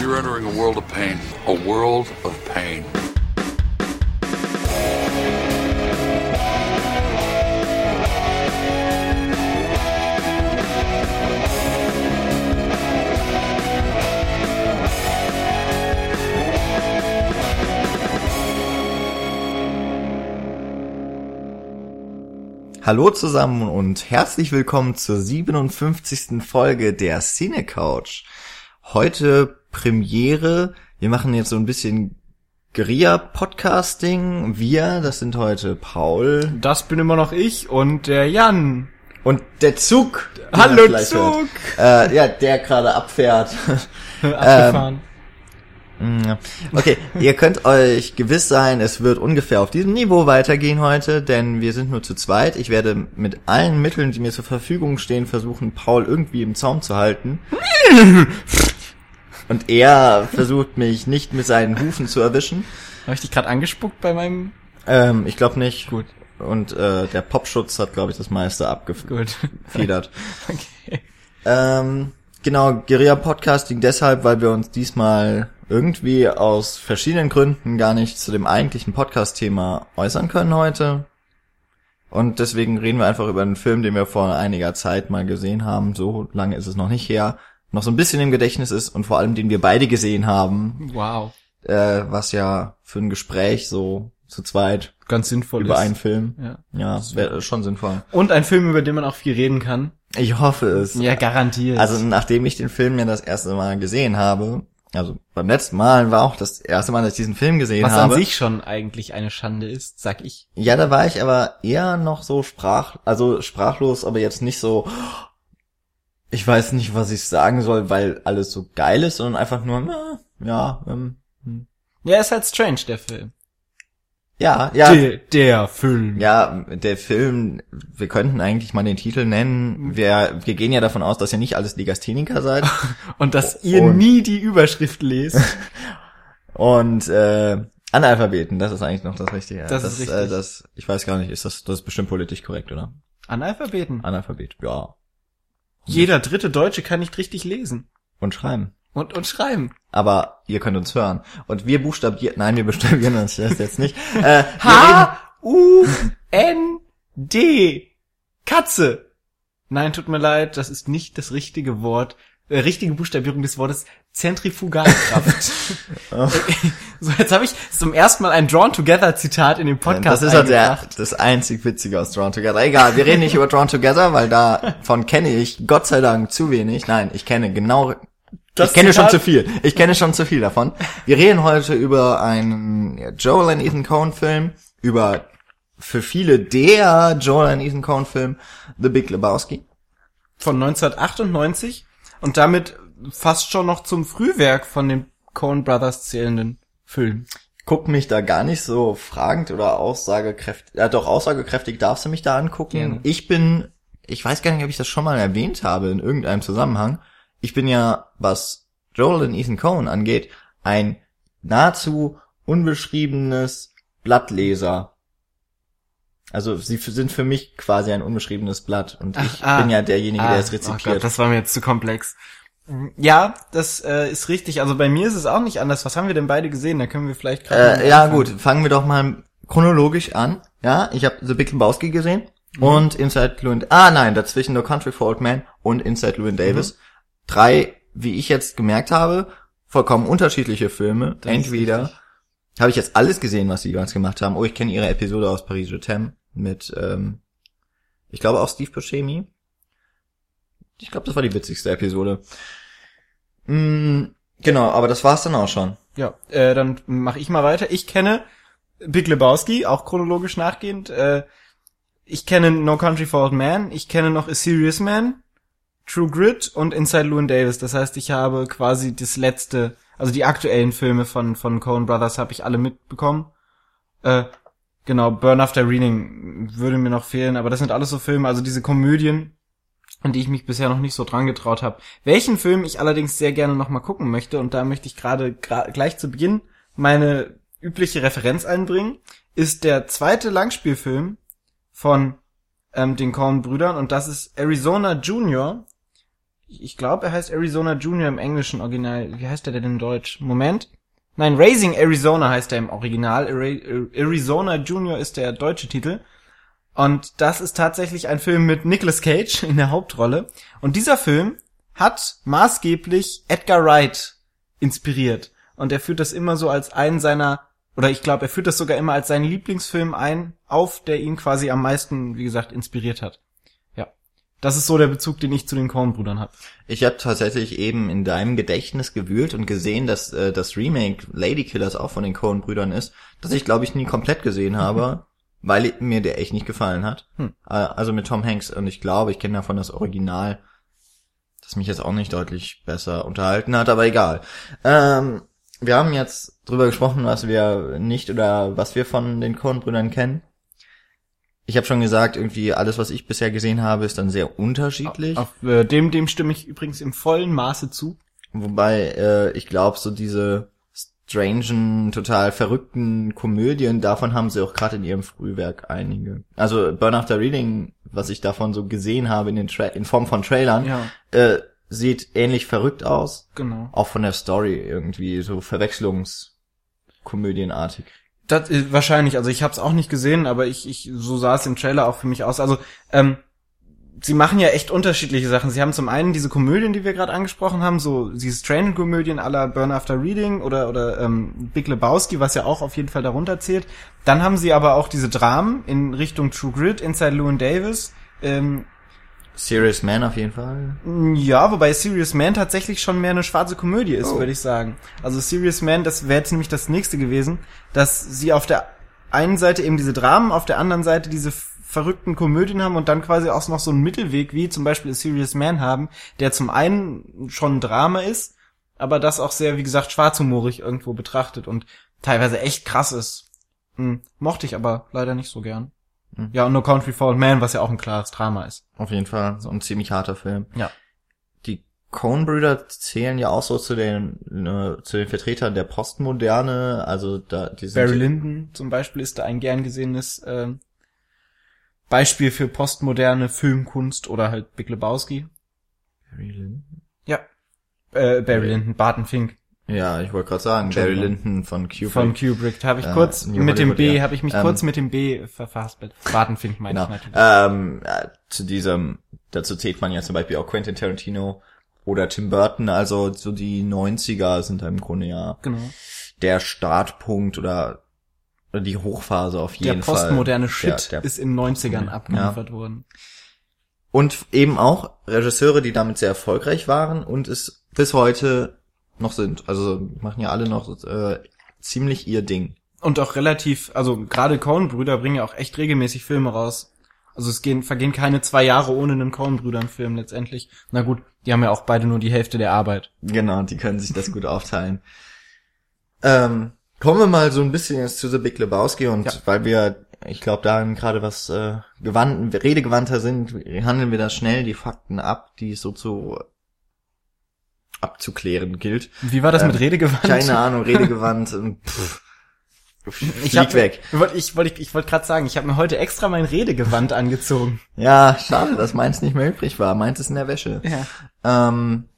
You're entering a world of pain. A world of pain. Hallo zusammen und herzlich willkommen zur 57. Folge der Cine Couch. Heute Premiere. Wir machen jetzt so ein bisschen Guerilla-Podcasting. Wir, das sind heute Paul Das bin immer noch ich und der Jan. und der Zug. Hallo, Zug. Äh, ja, der gerade abfährt. Abgefahren. Ja. Okay, ihr könnt euch gewiss sein, es wird ungefähr auf diesem Niveau weitergehen heute, denn wir sind nur zu zweit. Ich werde mit allen Mitteln, die mir zur Verfügung stehen, versuchen, Paul irgendwie im Zaum zu halten. Und er versucht mich nicht mit seinen Hufen zu erwischen. Habe ich dich gerade angespuckt bei meinem... Ähm, ich glaube nicht. Gut. Und äh, der Popschutz hat, glaube ich, das meiste abgefedert. Gut. okay. Ähm, genau, Guerilla Podcasting deshalb, weil wir uns diesmal irgendwie aus verschiedenen Gründen gar nicht zu dem eigentlichen Podcast-Thema äußern können heute. Und deswegen reden wir einfach über einen Film, den wir vor einiger Zeit mal gesehen haben. So lange ist es noch nicht her. Noch so ein bisschen im Gedächtnis ist und vor allem den wir beide gesehen haben. Wow. Äh, was ja für ein Gespräch so zu zweit Ganz sinnvoll über ist. einen Film. Ja. Ja, wäre schon sinnvoll. Und ein Film, über den man auch viel reden kann. Ich hoffe es. Ja, garantiert. Also nachdem ich den Film ja das erste Mal gesehen habe, also beim letzten Mal war auch das erste Mal, dass ich diesen Film gesehen was habe. an sich schon eigentlich eine Schande ist, sag ich. Ja, da war ich aber eher noch so sprach, also sprachlos, aber jetzt nicht so, ich weiß nicht, was ich sagen soll, weil alles so geil ist, sondern einfach nur, na, ja, ähm, hm. Ja, ist halt strange, der Film. ja, ja, Der, der Film. ja, der Film, wir könnten eigentlich mal den Titel nennen. Wir, wir gehen ja davon aus, dass ihr nicht alles Legastheniker seid. Und dass ihr Und- nie die Überschrift lest. Und äh, Analphabeten, das ist eigentlich noch das Richtige. Das ist richtig. Äh, das, ich weiß gar nicht, ist das, das ist bestimmt politisch korrekt, oder? Analphabeten. Analphabet, ja. Jeder dritte Deutsche kann nicht richtig lesen. Und schreiben. Und, und schreiben. Aber ihr könnt uns hören. Und wir buchstabieren, nein, wir buchstabieren uns das jetzt nicht. Äh, H-U-N-D. Katze. Nein, tut mir leid, das ist nicht das richtige Wort. Äh, richtige Buchstabierung des Wortes Zentrifugalkraft. so, jetzt habe ich zum ersten Mal ein Drawn Together Zitat in dem Podcast das ist halt der, das einzig Witzige aus Drawn Together. Egal, wir reden nicht über Drawn Together, weil davon kenne ich Gott sei Dank zu wenig. Nein, ich kenne genau Das ich kenne schon Zitat- zu viel. Ich kenne schon zu viel davon. Wir reden heute über einen Joel and Ethan Coen Film, über für viele der Joel and Ethan Coen Film The Big Lebowski. Von 1998 und damit fast schon noch zum Frühwerk von den Coen Brothers zählenden Film. Guck mich da gar nicht so fragend oder aussagekräftig, ja doch aussagekräftig darfst du mich da angucken. Gerne. Ich bin, ich weiß gar nicht, ob ich das schon mal erwähnt habe in irgendeinem Zusammenhang. Ich bin ja, was Joel und Ethan Coen angeht, ein nahezu unbeschriebenes Blattleser. Also sie sind für mich quasi ein unbeschriebenes Blatt und ich ah. bin ja derjenige, der es Oh rezipiert. Gott, das war mir jetzt zu komplex. Ja, das äh, ist richtig. Also bei mir ist es auch nicht anders. Was haben wir denn beide gesehen? Da können wir vielleicht gerade Äh, ja anfangen. gut, fangen wir doch mal chronologisch an. Ja, ich habe The Big Lebowski gesehen Mhm. und Inside Llewyn. Ah nein, dazwischen No Country for Old Men und Inside Llewyn Davis. Mhm. Drei, wie ich jetzt gemerkt habe, vollkommen unterschiedliche Filme. Das Entweder habe ich jetzt alles gesehen, was sie ganz gemacht haben. Oh, ich kenne ihre Episode aus Paris Je t'aime mit, ähm, ich glaube auch Steve Buscemi. Ich glaube, das war die witzigste Episode. Mm, genau, aber das war's dann auch schon. Ja, äh, dann mache ich mal weiter. Ich kenne Big Lebowski, auch chronologisch nachgehend. Äh, ich kenne No Country for Old Men. Ich kenne noch A Serious Man, True Grit und Inside Llewyn Davis. Das heißt, ich habe quasi das letzte, also die aktuellen Filme von von Coen Brothers habe ich alle mitbekommen. Äh, genau, Burn After Reading würde mir noch fehlen, aber das sind alles so Filme, also diese Komödien, an die ich mich bisher noch nicht so dran getraut habe. Welchen Film ich allerdings sehr gerne noch mal gucken möchte und da möchte ich gerade gleich zu Beginn meine übliche Referenz einbringen, ist der zweite Langspielfilm von ähm, den Coen-Brüdern und das ist Arizona Junior. ich glaube, er heißt Arizona Junior im englischen Original. Wie heißt er denn in Deutsch? Moment. Nein, Raising Arizona heißt er im Original. Ari- Arizona Junior ist der deutsche Titel. Und das ist tatsächlich ein Film mit Nicolas Cage in der Hauptrolle. Und dieser Film hat maßgeblich Edgar Wright inspiriert. Und er führt das immer so als einen seiner, oder ich glaube, er führt das sogar immer als seinen Lieblingsfilm ein, auf, der ihn quasi am meisten, wie gesagt, inspiriert hat. Ja. Das ist so der Bezug, den ich zu den Coen-Brüdern habe. Ich habe tatsächlich eben in deinem Gedächtnis gewühlt und gesehen, dass äh, das Remake Lady Killers auch von den Coen-Brüdern ist, das ich glaube ich nie komplett gesehen habe, weil mir der echt nicht gefallen hat. Hm. Also mit Tom Hanks und ich glaube, ich kenne davon das Original, das mich jetzt auch nicht deutlich besser unterhalten hat, aber egal. Ähm, wir haben jetzt drüber gesprochen, was wir nicht oder was wir von den Coen-Brüdern kennen. Ich habe schon gesagt, irgendwie alles, was ich bisher gesehen habe, ist dann sehr unterschiedlich. Auf äh, dem, dem stimme ich übrigens im vollen Maße zu. Wobei äh, ich glaube, so diese strangen, total verrückten Komödien, davon haben sie auch gerade in ihrem Frühwerk einige. Also Burn After Reading, was ich davon so gesehen habe in, den Tra in Form von Trailern, Ja. äh, sieht ähnlich verrückt aus. Genau. Auch von der Story irgendwie, so Verwechslungskomödienartig. Das ist wahrscheinlich, also ich habe es auch nicht gesehen, aber ich, ich so sah es im Trailer auch für mich aus. Also ähm, sie machen ja echt unterschiedliche Sachen. Sie haben zum einen diese Komödien, die wir gerade angesprochen haben, so diese Train-Komödien aller Burn After Reading oder oder ähm, Big Lebowski, was ja auch auf jeden Fall darunter zählt. Dann haben sie aber auch diese Dramen in Richtung True Grit, Inside Llewyn Davis. Ähm, Serious Man auf jeden Fall. ja, wobei Serious Man tatsächlich schon mehr eine schwarze Komödie ist, Oh. würde ich sagen. Also Serious Man, das wäre jetzt nämlich das nächste gewesen, dass sie auf der einen Seite eben diese Dramen, auf der anderen Seite diese verrückten Komödien haben und dann quasi auch noch so einen Mittelweg, wie zum Beispiel A Serious Man haben, der zum einen schon ein Drama ist, aber das auch sehr, wie gesagt, schwarzhumorig irgendwo betrachtet und teilweise echt krass ist. Hm, mochte ich aber leider nicht so gern. Hm. Ja, und No Country for Old Men, was ja auch ein klares Drama ist. Auf jeden Fall. So ein ziemlich harter Film. Ja. Die Coen-Brüder zählen ja auch so zu den, äh, zu den Vertretern der Postmoderne, also da, die sind Barry Lyndon zum Beispiel ist da ein gern gesehenes ähm, Beispiel für postmoderne Filmkunst oder halt Big Lebowski. Barry Lyndon? Ja. Äh, Barry Lyndon, Barton Fink Ja, ich wollte gerade sagen, Barry. Lyndon von Kubrick. von Kubrick. Da habe ich Äh, kurz New mit dem B, ja. habe ich mich Ähm, kurz mit dem B ver- verhaspelt. Barton Fink meine genau. ich natürlich. Ähm, ja, zu diesem, dazu zählt man ja zum Beispiel auch Quentin Tarantino oder Tim Burton, also so die 90er sind da im Grunde ja genau. der Startpunkt oder die Hochphase auf Der jeden Fall. postmoderne Shit Der, der, ist in den 90ern abgeliefert worden. Und eben auch Regisseure, die damit sehr erfolgreich waren und es bis heute noch sind. Also machen ja alle noch äh, ziemlich ihr Ding. Und auch relativ, also gerade Coen-Brüder bringen ja auch echt regelmäßig Filme raus. Also es gehen, vergehen keine zwei Jahre ohne einen Coen-Brüdern-Film letztendlich. Na gut, die haben ja auch beide nur die Hälfte der Arbeit. Genau, die können sich das gut aufteilen. Ähm, kommen wir mal so ein bisschen jetzt zu The Big Lebowski und Ja. weil wir, ich glaube, da gerade was äh, gewandt, redegewandter sind, handeln wir da schnell die Fakten ab, die es so zu abzuklären gilt. Wie war das Ähm, mit Redegewandt? Keine Ahnung, redegewandt und pff, Ich hab, weg. Ich wollte ich wollte ich wollte gerade sagen, ich habe mir heute extra mein Redegewand angezogen. Ja, schade, dass meins nicht mehr übrig war. Meins ist in der Wäsche. Ja. Ähm,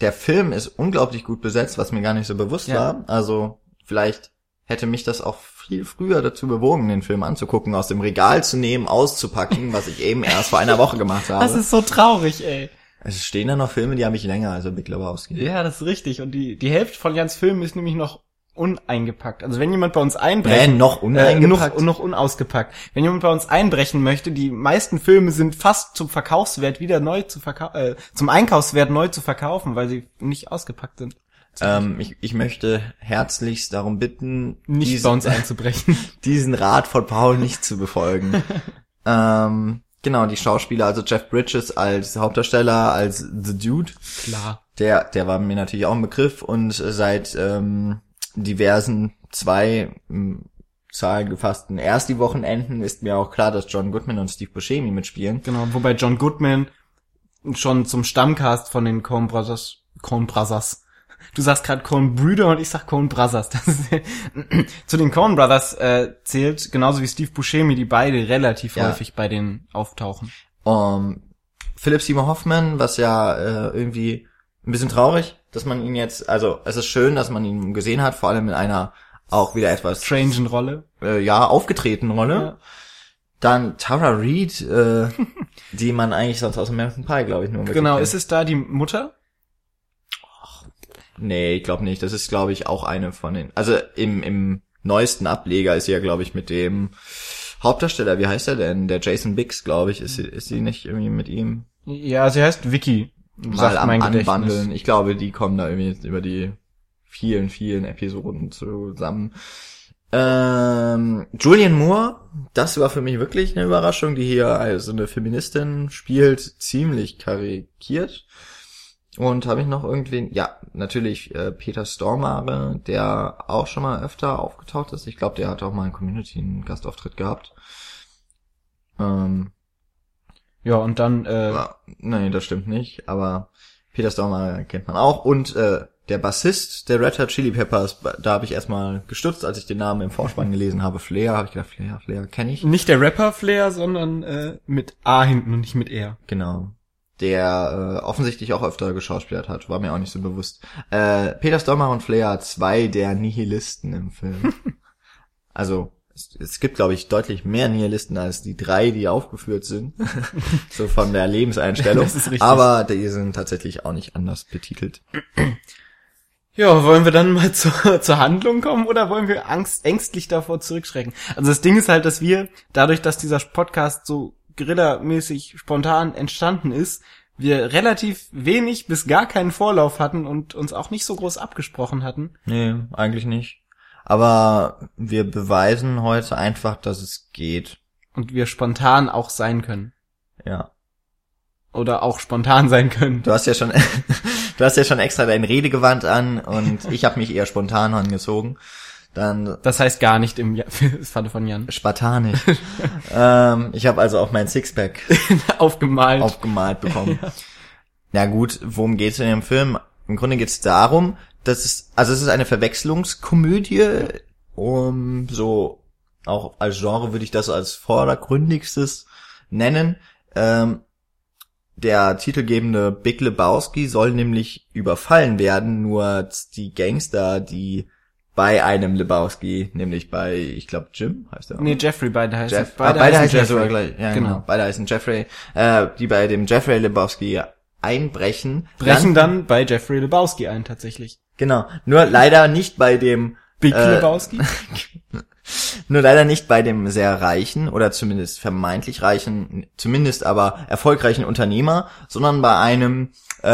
der Film ist unglaublich gut besetzt, was mir gar nicht so bewusst Ja. war. Also vielleicht hätte mich das auch viel früher dazu bewogen, den Film anzugucken, aus dem Regal zu nehmen, auszupacken, was ich eben erst vor einer Woche gemacht habe. Das ist so traurig, ey. es stehen da noch Filme, die habe ich länger, also Big Lebowski. Ja, das ist richtig. Und die, die Hälfte von Jans Film ist nämlich noch uneingepackt. Also wenn jemand bei uns einbrechen... Äh, noch Äh, uneingepackt? noch, noch unausgepackt. Wenn jemand bei uns einbrechen möchte, die meisten Filme sind fast zum Verkaufswert wieder neu zu verkaufen, äh, zum Einkaufswert neu zu verkaufen, weil sie nicht ausgepackt sind. Ähm, ich, ich möchte herzlichst darum bitten, Nicht diesen- bei uns einzubrechen. diesen Rat von Paul nicht zu befolgen. ähm, genau, die Schauspieler, also Jeff Bridges als Hauptdarsteller, als The Dude, Klar. der, der war mir natürlich auch ein Begriff und seit ähm, diversen zwei ähm, Zahlen gefassten erst die Wochenenden ist mir auch klar, dass John Goodman und Steve Buscemi mitspielen. Genau, wobei John Goodman schon zum Stammcast von den Coen Brothers, Coen Brothers. Du sagst gerade Coen Brüder und ich sag Coen Brothers. Zu den Coen Brothers äh, zählt genauso wie Steve Buscemi, die beide relativ Ja. häufig bei denen auftauchen. Um, Philip Seymour Hoffman, was ja äh, irgendwie ein bisschen traurig, dass man ihn jetzt, also es ist schön, dass man ihn gesehen hat, vor allem in einer auch wieder etwas Strange Rolle. äh, ja aufgetretenen Rolle. Ja. Dann Tara Reid, äh, die man eigentlich sonst aus American Pie, glaube ich, nur Genau, kennt. ist es da die Mutter? Nee, ich glaube nicht. Das ist, glaube ich, auch eine von den. Also im, im neuesten Ableger ist sie ja, glaube ich, mit dem Hauptdarsteller, wie heißt er denn? Der Jason Biggs, glaube ich, ist sie, ist sie nicht irgendwie mit ihm Ja, sie heißt Vicky. mal sagt am mein Gedächtnis. Anbandeln. Ich glaube, die kommen da irgendwie jetzt über die vielen, vielen Episoden zusammen. Ähm, Julian Moore, das war für mich wirklich eine Überraschung, die hier also eine Feministin spielt, ziemlich karikiert. Und habe ich noch irgendwen? Ja, natürlich äh, Peter Stormare, der auch schon mal öfter aufgetaucht ist. Ich glaube, der hat auch mal in Community einen Gastauftritt gehabt. Ähm, Ja, und dann, äh, ja, nee, das stimmt nicht, aber Peter Stormare kennt man auch. Und äh, der Bassist der Red Hot Chili Peppers, da habe ich erstmal gestutzt, als ich den Namen im Vorspann gelesen habe. Flair, habe ich gedacht, Flair, Flair kenne ich. nicht der Rapper Flair, sondern äh, mit A hinten und nicht mit R. Genau. Der äh, offensichtlich auch öfter geschauspielert hat, war mir auch nicht so bewusst. Äh, Peter Stormare und Flair, zwei der Nihilisten im Film. also es, es gibt, glaube ich, deutlich mehr Nihilisten als die drei, die aufgeführt sind. so von der Lebenseinstellung. Das ist richtig. Aber die sind tatsächlich auch nicht anders betitelt. Ja, wollen wir dann mal zur, zur Handlung kommen oder wollen wir angst, ängstlich davor zurückschrecken? Also das Ding ist halt, dass wir, dadurch, dass dieser Podcast so Guerilla-mäßig spontan entstanden ist, wir relativ wenig bis gar keinen Vorlauf hatten und uns auch nicht so groß abgesprochen hatten. Nee, eigentlich nicht. Aber wir beweisen heute einfach, dass es geht. Und wir spontan auch sein können. Ja. Oder auch spontan sein können. Du hast ja schon, du hast ja schon extra dein Redegewand an und ich habe mich eher spontan angezogen. Dann Das heißt gar nicht im ja Falle von Jan. spartanisch. ähm, ich habe also auch mein Sixpack Aufgemalt. aufgemalt bekommen. Na gut, worum geht's in dem Film? Im Grunde geht's darum, dass es, also es ist eine Verwechslungskomödie, um so, auch als Genre würde ich das als vordergründigstes nennen. Ähm, der titelgebende Big Lebowski soll nämlich überfallen werden, nur die Gangster, die bei einem Lebowski, nämlich bei, ich glaube Jim heißt er. nee, Jeffrey, beide heißen. Jeff, beide, beide heißen ja sogar Jeffrey. gleich. Ja, Genau. genau. Beide heißen Jeffrey. Äh, die bei dem Jeffrey Lebowski einbrechen. Brechen landen- dann bei Jeffrey Lebowski ein, tatsächlich. Genau. Nur leider nicht bei dem Big Äh, Lebowski? Nur leider nicht bei dem sehr reichen oder zumindest vermeintlich reichen, zumindest aber erfolgreichen Unternehmer, sondern bei einem äh,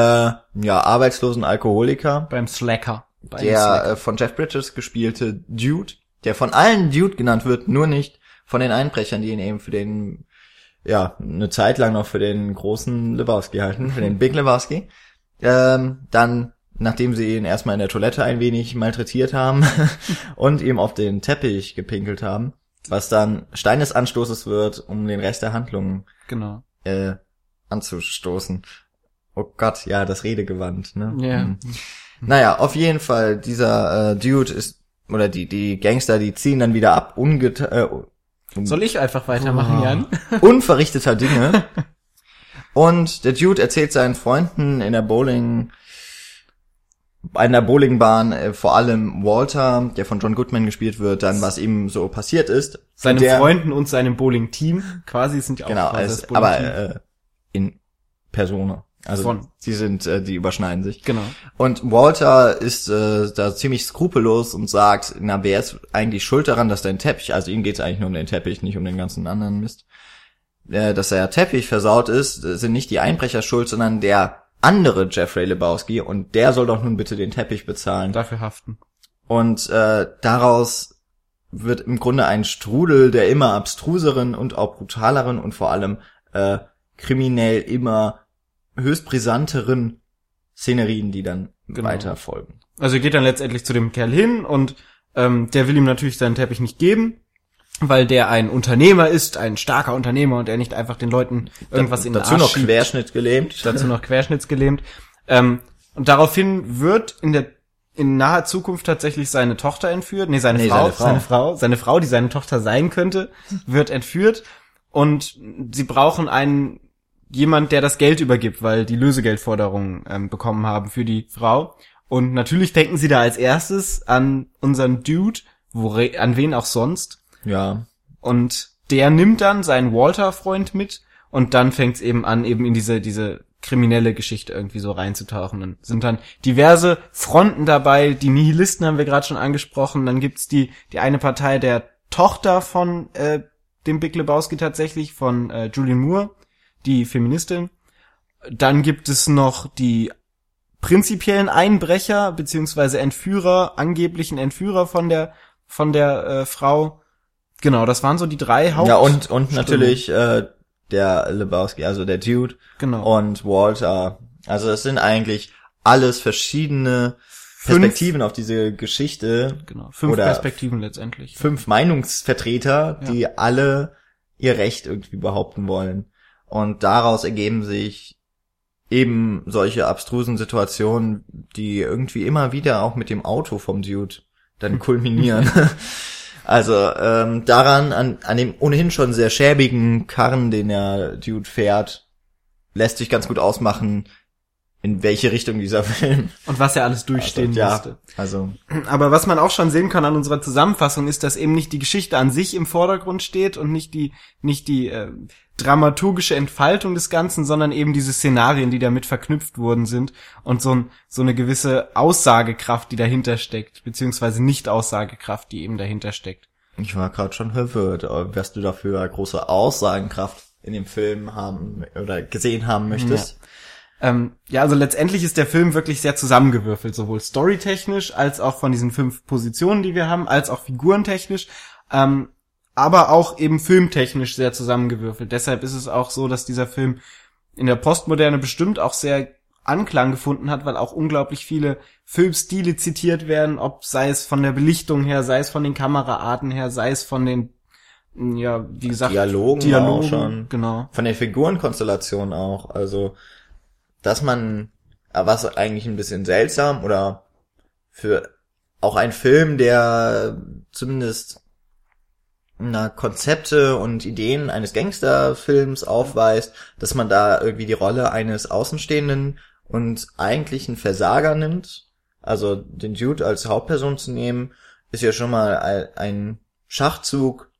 ja arbeitslosen Alkoholiker, Beim Slacker. Der äh, von Jeff Bridges gespielte Dude, der von allen Dude genannt wird, nur nicht von den Einbrechern, die ihn eben für den ja eine Zeit lang noch für den großen Lebowski halten, für den Big Lebowski. Ähm, dann nachdem sie ihn erstmal in der Toilette ein wenig malträtiert haben und ihm auf den Teppich gepinkelt haben, was dann Stein des Anstoßes wird, um den Rest der Handlung Genau. äh, anzustoßen. Oh Gott, ja, das Redegewand, ne? Ja. Hm. Naja, auf jeden Fall, dieser äh, Dude ist, oder die, die Gangster, die ziehen dann wieder ab, unget äh, Soll ich einfach weitermachen, Oh. Jan? unverrichteter Dinge. Und der Dude erzählt seinen Freunden in der Bowling, in der Bowlingbahn, äh, vor allem Walter, der von John Goodman gespielt wird, dann was ihm so passiert ist. Seinen der, Freunden und seinem Bowling-Team. Quasi sind ja auch Genau, quasi das aber äh, in Persona. Also Von. sie sind, äh, die überschneiden sich. genau. Und Walter ist äh, da ziemlich skrupellos und sagt, na, wer ist eigentlich schuld daran, dass dein Teppich, also ihm geht's eigentlich nur um den Teppich, nicht um den ganzen anderen Mist, äh, dass der Teppich versaut ist, sind nicht die Einbrecher schuld, sondern der andere Jeffrey Lebowski und der soll doch nun bitte den Teppich bezahlen. Dafür haften. Und äh, daraus wird im Grunde ein Strudel der immer abstruseren und auch brutaleren und vor allem äh, kriminell immer höchst brisanteren Szenerien, die dann Genau. weiter folgen. Also er geht dann letztendlich zu dem Kerl hin und ähm, der will ihm natürlich seinen Teppich nicht geben, weil der ein Unternehmer ist, ein starker Unternehmer und er nicht einfach den Leuten irgendwas in den Dazu Arsch noch schiebt. Querschnitt gelähmt. dazu noch querschnittsgelähmt. Ähm, und daraufhin wird in der in naher Zukunft tatsächlich seine Tochter entführt. Nee, seine, Nee, Frau, seine Frau. seine Frau, seine Frau, die seine Tochter sein könnte, wird entführt und sie brauchen einen jemand, der das Geld übergibt, weil die Lösegeldforderungen ähm, bekommen haben für die Frau. Und natürlich denken sie da als erstes an unseren Dude, wo, an wen auch sonst. Ja. Und der nimmt dann seinen Walter-Freund mit und dann fängt's eben an, eben in diese, diese kriminelle Geschichte irgendwie so reinzutauchen. Dann sind dann diverse Fronten dabei, die Nihilisten haben wir gerade schon angesprochen, dann gibt's die, die eine Partei der Tochter von äh, dem Big Lebowski tatsächlich, von äh, Julian Moore, die Feministin. Dann gibt es noch die prinzipiellen Einbrecher beziehungsweise Entführer, angeblichen Entführer von der von der äh, Frau. Genau, das waren so die drei Haupt. Ja, und, und natürlich äh, der Lebowski, also der Dude Genau. und Walter. Also es sind eigentlich alles verschiedene Perspektiven auf diese Geschichte. genau, fünf oder Perspektiven letztendlich. Fünf Meinungsvertreter, Ja. die alle ihr Recht irgendwie behaupten wollen. Und daraus ergeben sich eben solche abstrusen Situationen, die irgendwie immer wieder auch mit dem Auto vom Dude dann kulminieren. also ähm, daran, an, an dem ohnehin schon sehr schäbigen Karren, den der Dude fährt, lässt sich ganz gut ausmachen, in welche Richtung dieser Film Und was er alles durchstehen ja, musste. also Aber was man auch schon sehen kann an unserer Zusammenfassung ist, dass eben nicht die Geschichte an sich im Vordergrund steht und nicht die nicht die äh, dramaturgische Entfaltung des Ganzen, sondern eben diese Szenarien, die damit verknüpft worden sind und so, ein, so eine gewisse Aussagekraft, die dahinter steckt, beziehungsweise Nicht-Aussagekraft, die eben dahinter steckt. Ich war gerade schon verwirrt, was du dafür große Aussagenkraft in dem Film haben oder gesehen haben möchtest. Ähm, ja, also letztendlich ist der Film wirklich sehr zusammengewürfelt, sowohl storytechnisch als auch von diesen fünf Positionen, die wir haben, als auch figurentechnisch, ähm, aber auch eben filmtechnisch sehr zusammengewürfelt. Deshalb ist es auch so, dass dieser Film in der Postmoderne bestimmt auch sehr Anklang gefunden hat, weil auch unglaublich viele Filmstile zitiert werden, ob sei es von der Belichtung her, sei es von den Kameraarten her, sei es von den ja, wie gesagt, Dialogen Dialogen auch schon. genau. Von der Figurenkonstellation auch. Also, dass man, äh, was eigentlich ein bisschen seltsam oder für auch ein Film, der zumindest na, Konzepte und Ideen eines Gangsterfilms aufweist, dass man da irgendwie die Rolle eines Außenstehenden und eigentlichen Versager nimmt. Also den Dude als Hauptperson zu nehmen, ist ja schon mal ein- ein Schachzug,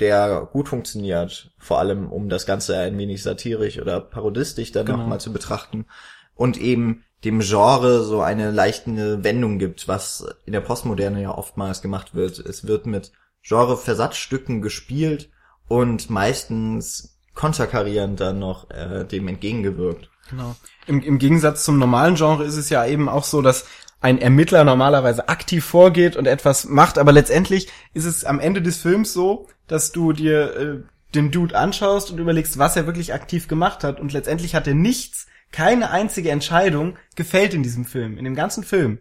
der gut funktioniert, vor allem um das Ganze ein wenig satirisch oder parodistisch dann Genau. nochmal zu betrachten und eben dem Genre so eine leichte Wendung gibt, was in der Postmoderne ja oftmals gemacht wird. Es wird mit Genre-Versatzstücken gespielt und meistens konterkarierend dann noch äh, dem entgegengewirkt. Genau. Im, Im Gegensatz zum normalen Genre ist es ja eben auch so, dass ein Ermittler normalerweise aktiv vorgeht und etwas macht, aber letztendlich ist es am Ende des Films so, dass du dir äh, den Dude anschaust und überlegst, was er wirklich aktiv gemacht hat und letztendlich hat er nichts, keine einzige Entscheidung gefällt in diesem Film, in dem ganzen Film.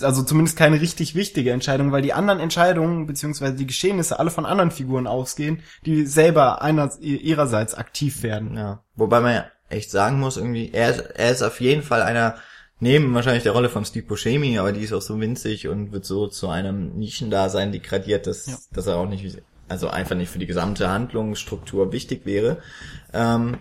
Also zumindest keine richtig wichtige Entscheidung, weil die anderen Entscheidungen beziehungsweise die Geschehnisse alle von anderen Figuren ausgehen, die selber einer ihrerseits aktiv werden. Ja. Wobei man ja echt sagen muss, irgendwie, er er ist auf jeden Fall einer, neben wahrscheinlich der Rolle von Steve Buscemi, aber die ist auch so winzig und wird so zu einem Nischendasein degradiert, dass, Ja. dass er auch nicht, also einfach nicht für die gesamte Handlungsstruktur wichtig wäre. Ähm,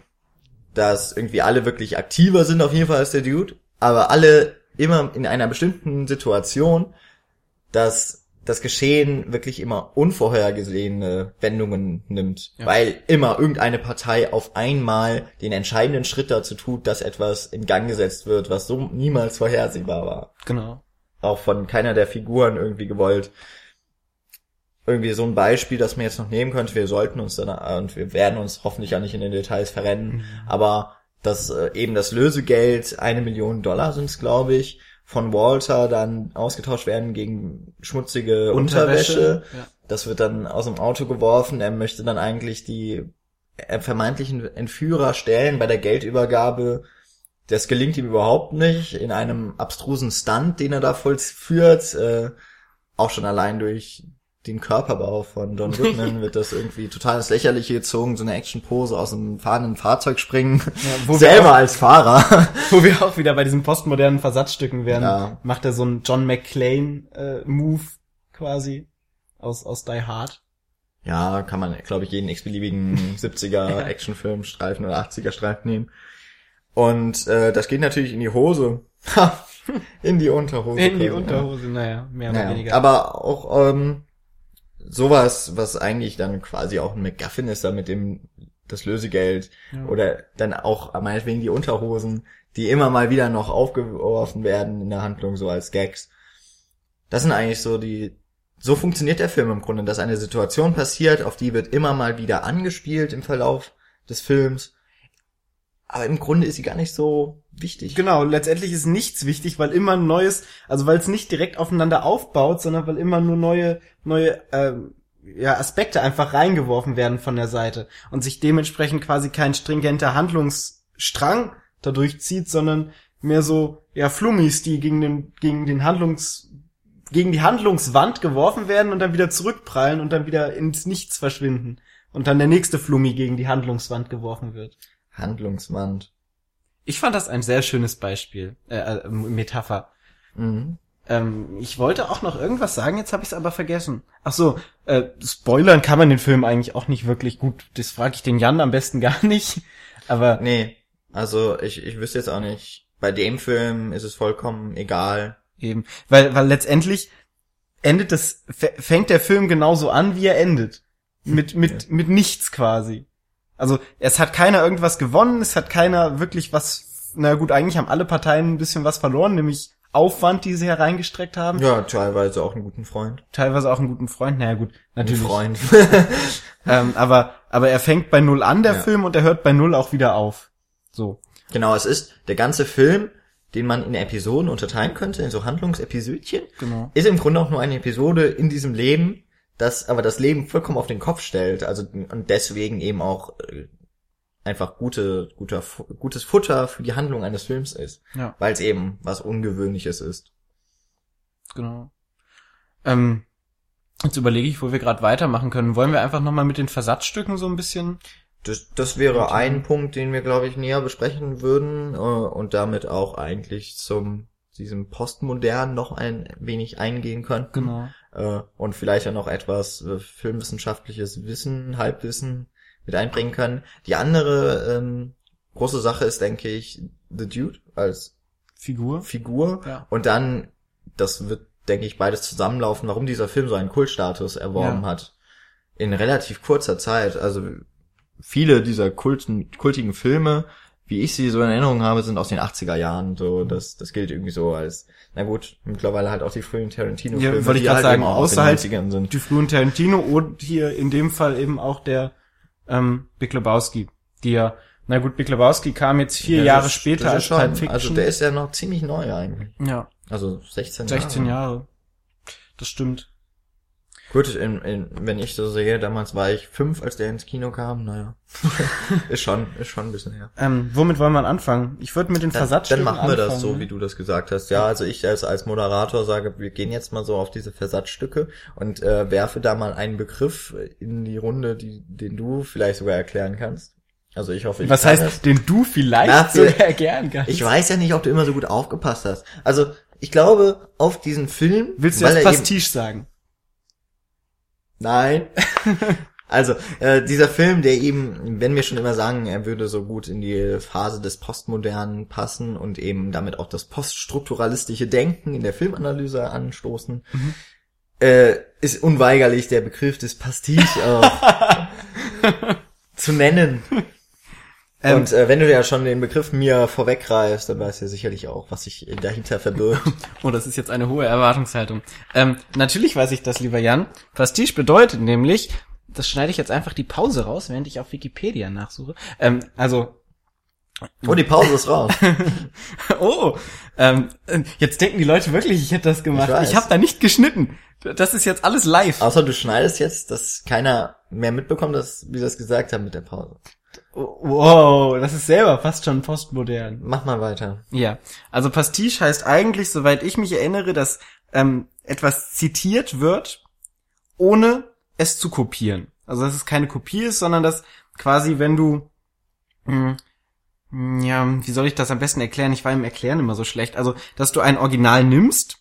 dass irgendwie alle wirklich aktiver sind auf jeden Fall als der Dude, aber alle immer in einer bestimmten Situation, dass das Geschehen wirklich immer unvorhergesehene Wendungen nimmt, Ja. weil immer irgendeine Partei auf einmal den entscheidenden Schritt dazu tut, dass etwas in Gang gesetzt wird, was so niemals vorhersehbar war. Genau. Auch von keiner der Figuren irgendwie gewollt. Irgendwie so ein Beispiel, das man jetzt noch nehmen könnte, wir sollten uns dann, äh, und wir werden uns hoffentlich auch nicht in den Details verrennen, aber dass äh, eben das Lösegeld, eine Million Dollar sind es, glaube ich, von Walter dann ausgetauscht werden gegen schmutzige Unterwäsche. Ja. Das wird dann aus dem Auto geworfen. Er möchte dann eigentlich die äh, vermeintlichen Entführer stellen bei der Geldübergabe. Das gelingt ihm überhaupt nicht in einem abstrusen Stunt, den er da vollführt. Äh, auch schon allein durch den Körperbau von John Goodman wird das irgendwie total ins Lächerliche gezogen, so eine Actionpose aus einem fahrenden Fahrzeug springen, wo wir selber auch- als Fahrer. Wo wir auch wieder bei diesen postmodernen Versatzstücken wären, Ja. macht er so einen John McClane äh, Move quasi aus aus Die Hard. Ja, kann man, glaube ich, jeden x-beliebigen 70er Actionfilm, Streifen oder 80er Streifen nehmen. Und äh, das geht natürlich in die Hose. In die Unterhose. In die quasi, ja. Unterhose, naja, mehr oder Naja, weniger. aber auch ähm, sowas, was eigentlich dann quasi auch ein MacGuffin ist, da mit dem das Lösegeld Ja. oder dann auch meinetwegen die Unterhosen, die immer mal wieder noch aufgeworfen werden in der Handlung, so als Gags. Das sind eigentlich so die, so funktioniert der Film im Grunde, dass eine Situation passiert, auf die wird immer mal wieder angespielt im Verlauf des Films. Aber im Grunde ist sie gar nicht so wichtig. Genau, letztendlich ist nichts wichtig, weil immer ein neues, also weil es nicht direkt aufeinander aufbaut, sondern weil immer nur neue, neue ähm, ja, Aspekte einfach reingeworfen werden von der Seite und sich dementsprechend quasi kein stringenter Handlungsstrang dadurch zieht, sondern mehr so ja Flummis, die gegen den gegen den Handlungs gegen die Handlungswand geworfen werden und dann wieder zurückprallen und dann wieder ins Nichts verschwinden und dann der nächste Flummi gegen die Handlungswand geworfen wird. Handlungswand. Ich fand das ein sehr schönes Beispiel, äh, äh, Metapher. Mhm. Ähm, ich wollte auch noch irgendwas sagen, jetzt habe ich es aber vergessen. Ach so, äh, spoilern kann man den Film eigentlich auch nicht wirklich gut. Das frage ich den Jan am besten gar nicht. Aber Nee, also ich, ich wüsste jetzt auch nicht. Bei dem Film ist es vollkommen egal. eben, weil weil letztendlich endet das fängt der Film genauso an, wie er endet. Mit mit mit nichts quasi. Also es hat keiner irgendwas gewonnen, es hat keiner wirklich was. Na gut, eigentlich haben alle Parteien ein bisschen was verloren, nämlich Aufwand, die sie hereingestreckt haben. Ja, teilweise auch einen guten Freund. Teilweise auch einen guten Freund. Naja gut, natürlich. Freund. Ähm, aber, aber er fängt bei Null an, der Ja. Film, und er hört bei Null auch wieder auf. So. genau, es ist der ganze Film, den man in Episoden unterteilen könnte, in so Handlungsepisödchen, Genau. ist im Grunde auch nur eine Episode in diesem Leben, das aber das Leben vollkommen auf den Kopf stellt. Also und deswegen eben auch äh, einfach gute, guter, gutes Futter für die Handlung eines Films ist. Ja. Weil es eben was Ungewöhnliches ist. Genau. Ähm, jetzt überlege ich, wo wir gerade weitermachen können. Wollen wir einfach nochmal mit den Versatzstücken so ein bisschen? Das, das wäre ein Punkt, den wir, glaube ich, näher besprechen würden äh, und damit auch eigentlich zum diesem Postmodern noch ein wenig eingehen könnten. Genau. Äh, und vielleicht auch noch etwas äh, filmwissenschaftliches Wissen, Halbwissen mit einbringen können. Die andere ähm, große Sache ist, denke ich, The Dude als Figur. Figur. Ja. Und dann, das wird, denke ich, beides zusammenlaufen, warum dieser Film so einen Kultstatus erworben Ja. hat. In relativ kurzer Zeit. Also viele dieser kulten, kultigen Filme, wie ich sie so in Erinnerung habe, sind aus den 80er Jahren. So, das, das gilt irgendwie so als, na gut, mittlerweile halt auch die frühen Tarantino-Filme. Ja, wollte ich die gerade halt sagen, eben auch aus den außerhalb 90ern sind. die frühen Tarantino und hier in dem Fall eben auch der ähm, Big Lebowski, die ja, na gut, Big Lebowski kam jetzt vier Ja, Jahre das- später als ist schon, Pulp Fiction. Also der ist ja noch ziemlich neu eigentlich. ja, Also 16 16 Jahre. Jahre. Das stimmt. Gut, in, in, wenn ich so sehe, damals war ich fünf, als der ins Kino kam, naja. ist schon, ist schon ein bisschen her. Ähm, womit wollen wir anfangen? Ich würde mit den Versatzstücken dann machen wir das anfangen, so, ne? wie du das gesagt hast. Ja, also ich als, als Moderator sage, wir gehen jetzt mal so auf diese Versatzstücke und äh, werfe da mal einen Begriff in die Runde, die, den du vielleicht sogar erklären kannst. Also ich hoffe, ich Was heißt, das. den du vielleicht so wir- erklären kannst? Ich weiß ja nicht, ob du immer so gut aufgepasst hast. Also ich glaube, auf diesen Film... Willst du jetzt eben- Pastiche sagen? Nein. Also, äh, dieser Film, der eben, wenn wir schon immer sagen, er würde so gut in die Phase des Postmodernen passen und eben damit auch das poststrukturalistische Denken in der Filmanalyse anstoßen, äh, ist unweigerlich der Begriff des Pastiche auch zu nennen. Ähm, und äh, wenn du ja schon den Begriff mir vorweggreifst, dann weißt du ja sicherlich auch, was sich dahinter verbirgt. Oh, das ist jetzt eine hohe Erwartungshaltung. Ähm, natürlich weiß ich das, lieber Jan. Pastiche bedeutet nämlich, das schneide ich jetzt einfach die Pause raus, während ich auf Wikipedia nachsuche. Ähm, also, Oh, die Pause ist raus. oh, ähm, jetzt denken die Leute wirklich, ich hätte das gemacht. Ich. Ich, habe da nicht geschnitten. Das ist jetzt alles live. Außer du schneidest jetzt, dass keiner mehr mitbekommt, dass wir das gesagt haben mit der Pause. Wow, das ist selber fast schon postmodern. Mach mal weiter. Ja, also Pastiche heißt eigentlich, soweit ich mich erinnere, dass ähm, etwas zitiert wird, ohne es zu kopieren. Also dass es keine Kopie ist, sondern dass quasi, wenn du mh, mh, ja, wie soll ich das am besten erklären? Ich war im Erklären immer so schlecht. Also, dass du ein Original nimmst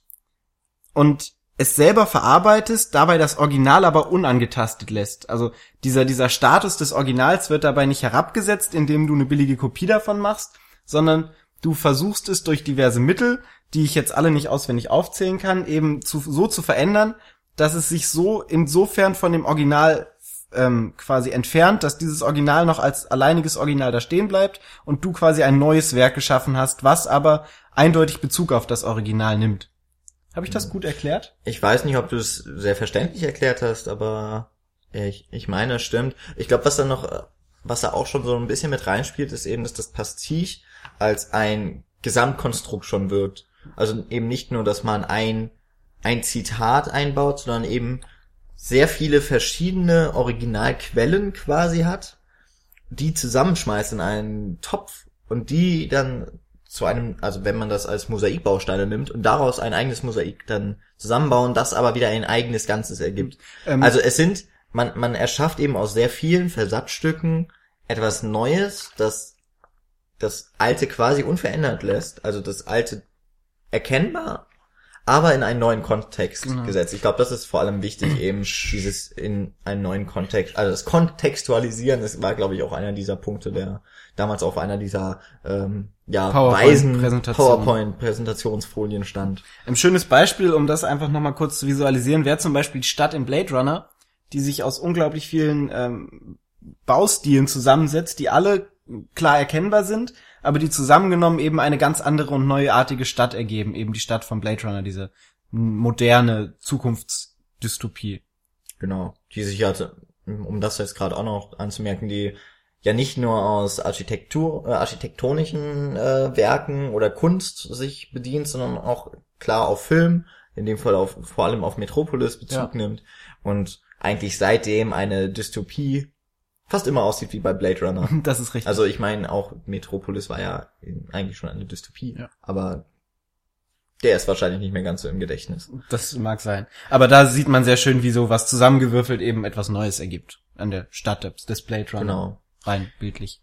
und es selber verarbeitest, dabei das Original aber unangetastet lässt. Also dieser, dieser Status des Originals wird dabei nicht herabgesetzt, indem du eine billige Kopie davon machst, sondern du versuchst es durch diverse Mittel, die ich jetzt alle nicht auswendig aufzählen kann, eben zu, so zu verändern, dass es sich so insofern von dem Original ähm, quasi entfernt, dass dieses Original noch als alleiniges Original da stehen bleibt und du quasi ein neues Werk geschaffen hast, was aber eindeutig Bezug auf das Original nimmt. Habe ich das gut erklärt? Ich weiß nicht, ob du es sehr verständlich erklärt hast, aber ich, ich meine, es stimmt. Ich glaube, was da noch, was da auch schon so ein bisschen mit reinspielt, ist eben, dass das Pastiche als ein Gesamtkonstrukt schon wirkt. Also eben nicht nur, dass man ein, ein Zitat einbaut, sondern eben sehr viele verschiedene Originalquellen quasi hat, die zusammenschmeißt in einen Topf und die dann zu einem, also wenn man das als Mosaikbausteine nimmt und daraus ein eigenes Mosaik dann zusammenbauen, das aber wieder ein eigenes Ganzes ergibt. Ähm, also es sind, man, man erschafft eben aus sehr vielen Versatzstücken etwas Neues, das das Alte quasi unverändert lässt, also das Alte erkennbar, aber in einen neuen Kontext Genau. gesetzt. Ich glaube, das ist vor allem wichtig, eben dieses in einen neuen Kontext, also das Kontextualisieren, das war, glaube ich, auch einer dieser Punkte, der damals auf einer dieser ähm, ja, weisen PowerPoint-Präsentation. PowerPoint-Präsentationsfolien stand. Ein schönes Beispiel, um das einfach nochmal kurz zu visualisieren, wäre zum Beispiel die Stadt in Blade Runner, die sich aus unglaublich vielen ähm, Baustilen zusammensetzt, die alle klar erkennbar sind, aber die zusammengenommen eben eine ganz andere und neuartige Stadt ergeben, eben die Stadt von Blade Runner, diese moderne Zukunftsdystopie. Genau. Die sich ja, um das jetzt gerade auch noch anzumerken, die ja nicht nur aus Architektur, äh, architektonischen äh, Werken oder Kunst sich bedient, sondern auch klar auf Film, in dem Fall auf, vor allem auf Metropolis Bezug Ja. nimmt und eigentlich seitdem eine Dystopie fast immer aussieht wie bei Blade Runner. Das ist richtig. Also ich meine, auch Metropolis war ja eigentlich schon eine Dystopie, Ja. aber der ist wahrscheinlich nicht mehr ganz so im Gedächtnis. Das mag sein. Aber da sieht man sehr schön, wie so was zusammengewürfelt eben etwas Neues ergibt. An der Stadt des Blade Runner. Genau. Rein bildlich.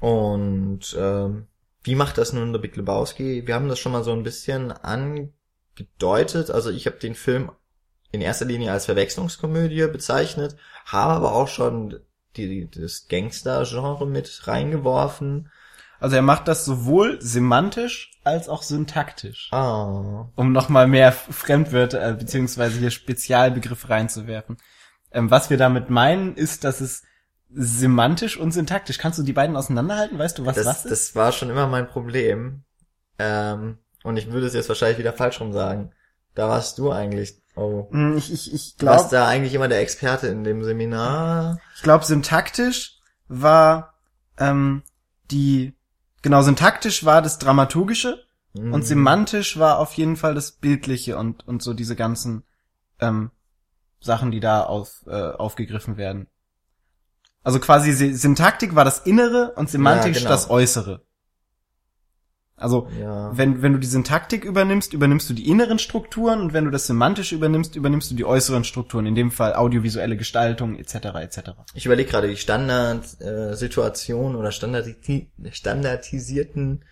Und ähm, wie macht das nun The Big Lebowski? Wir haben das schon mal so ein bisschen angedeutet. Also ich habe den Film in erster Linie als Verwechslungskomödie bezeichnet, habe aber auch schon die, das Gangster-Genre mit reingeworfen. Also er macht das sowohl semantisch als auch syntaktisch. Ah, Um nochmal mehr Fremdwörter äh, beziehungsweise hier Spezialbegriffe reinzuwerfen. Ähm, was wir damit meinen, ist, dass es semantisch und syntaktisch. Kannst du die beiden auseinanderhalten? Weißt du, was das, was ist? das war schon immer mein Problem. Ähm, und ich würde es jetzt wahrscheinlich wieder falsch rum sagen. Da warst du eigentlich. Oh. Hm, Ich, ich, ich Du warst glaube, da eigentlich immer der Experte in dem Seminar. ich glaube, syntaktisch war ähm, die genau syntaktisch war das dramaturgische Mhm. und semantisch war auf jeden Fall das bildliche und und so diese ganzen ähm, Sachen, die da auf, äh, aufgegriffen werden. Also quasi Syntaktik war das Innere und semantisch genau. das Äußere. Also Ja. wenn, wenn du die Syntaktik übernimmst, übernimmst du die inneren Strukturen und wenn du das semantisch übernimmst, übernimmst du die äußeren Strukturen, in dem Fall audiovisuelle Gestaltung etc. etc. Ich überlege gerade die Standardsituation äh, oder standardisi standardisierten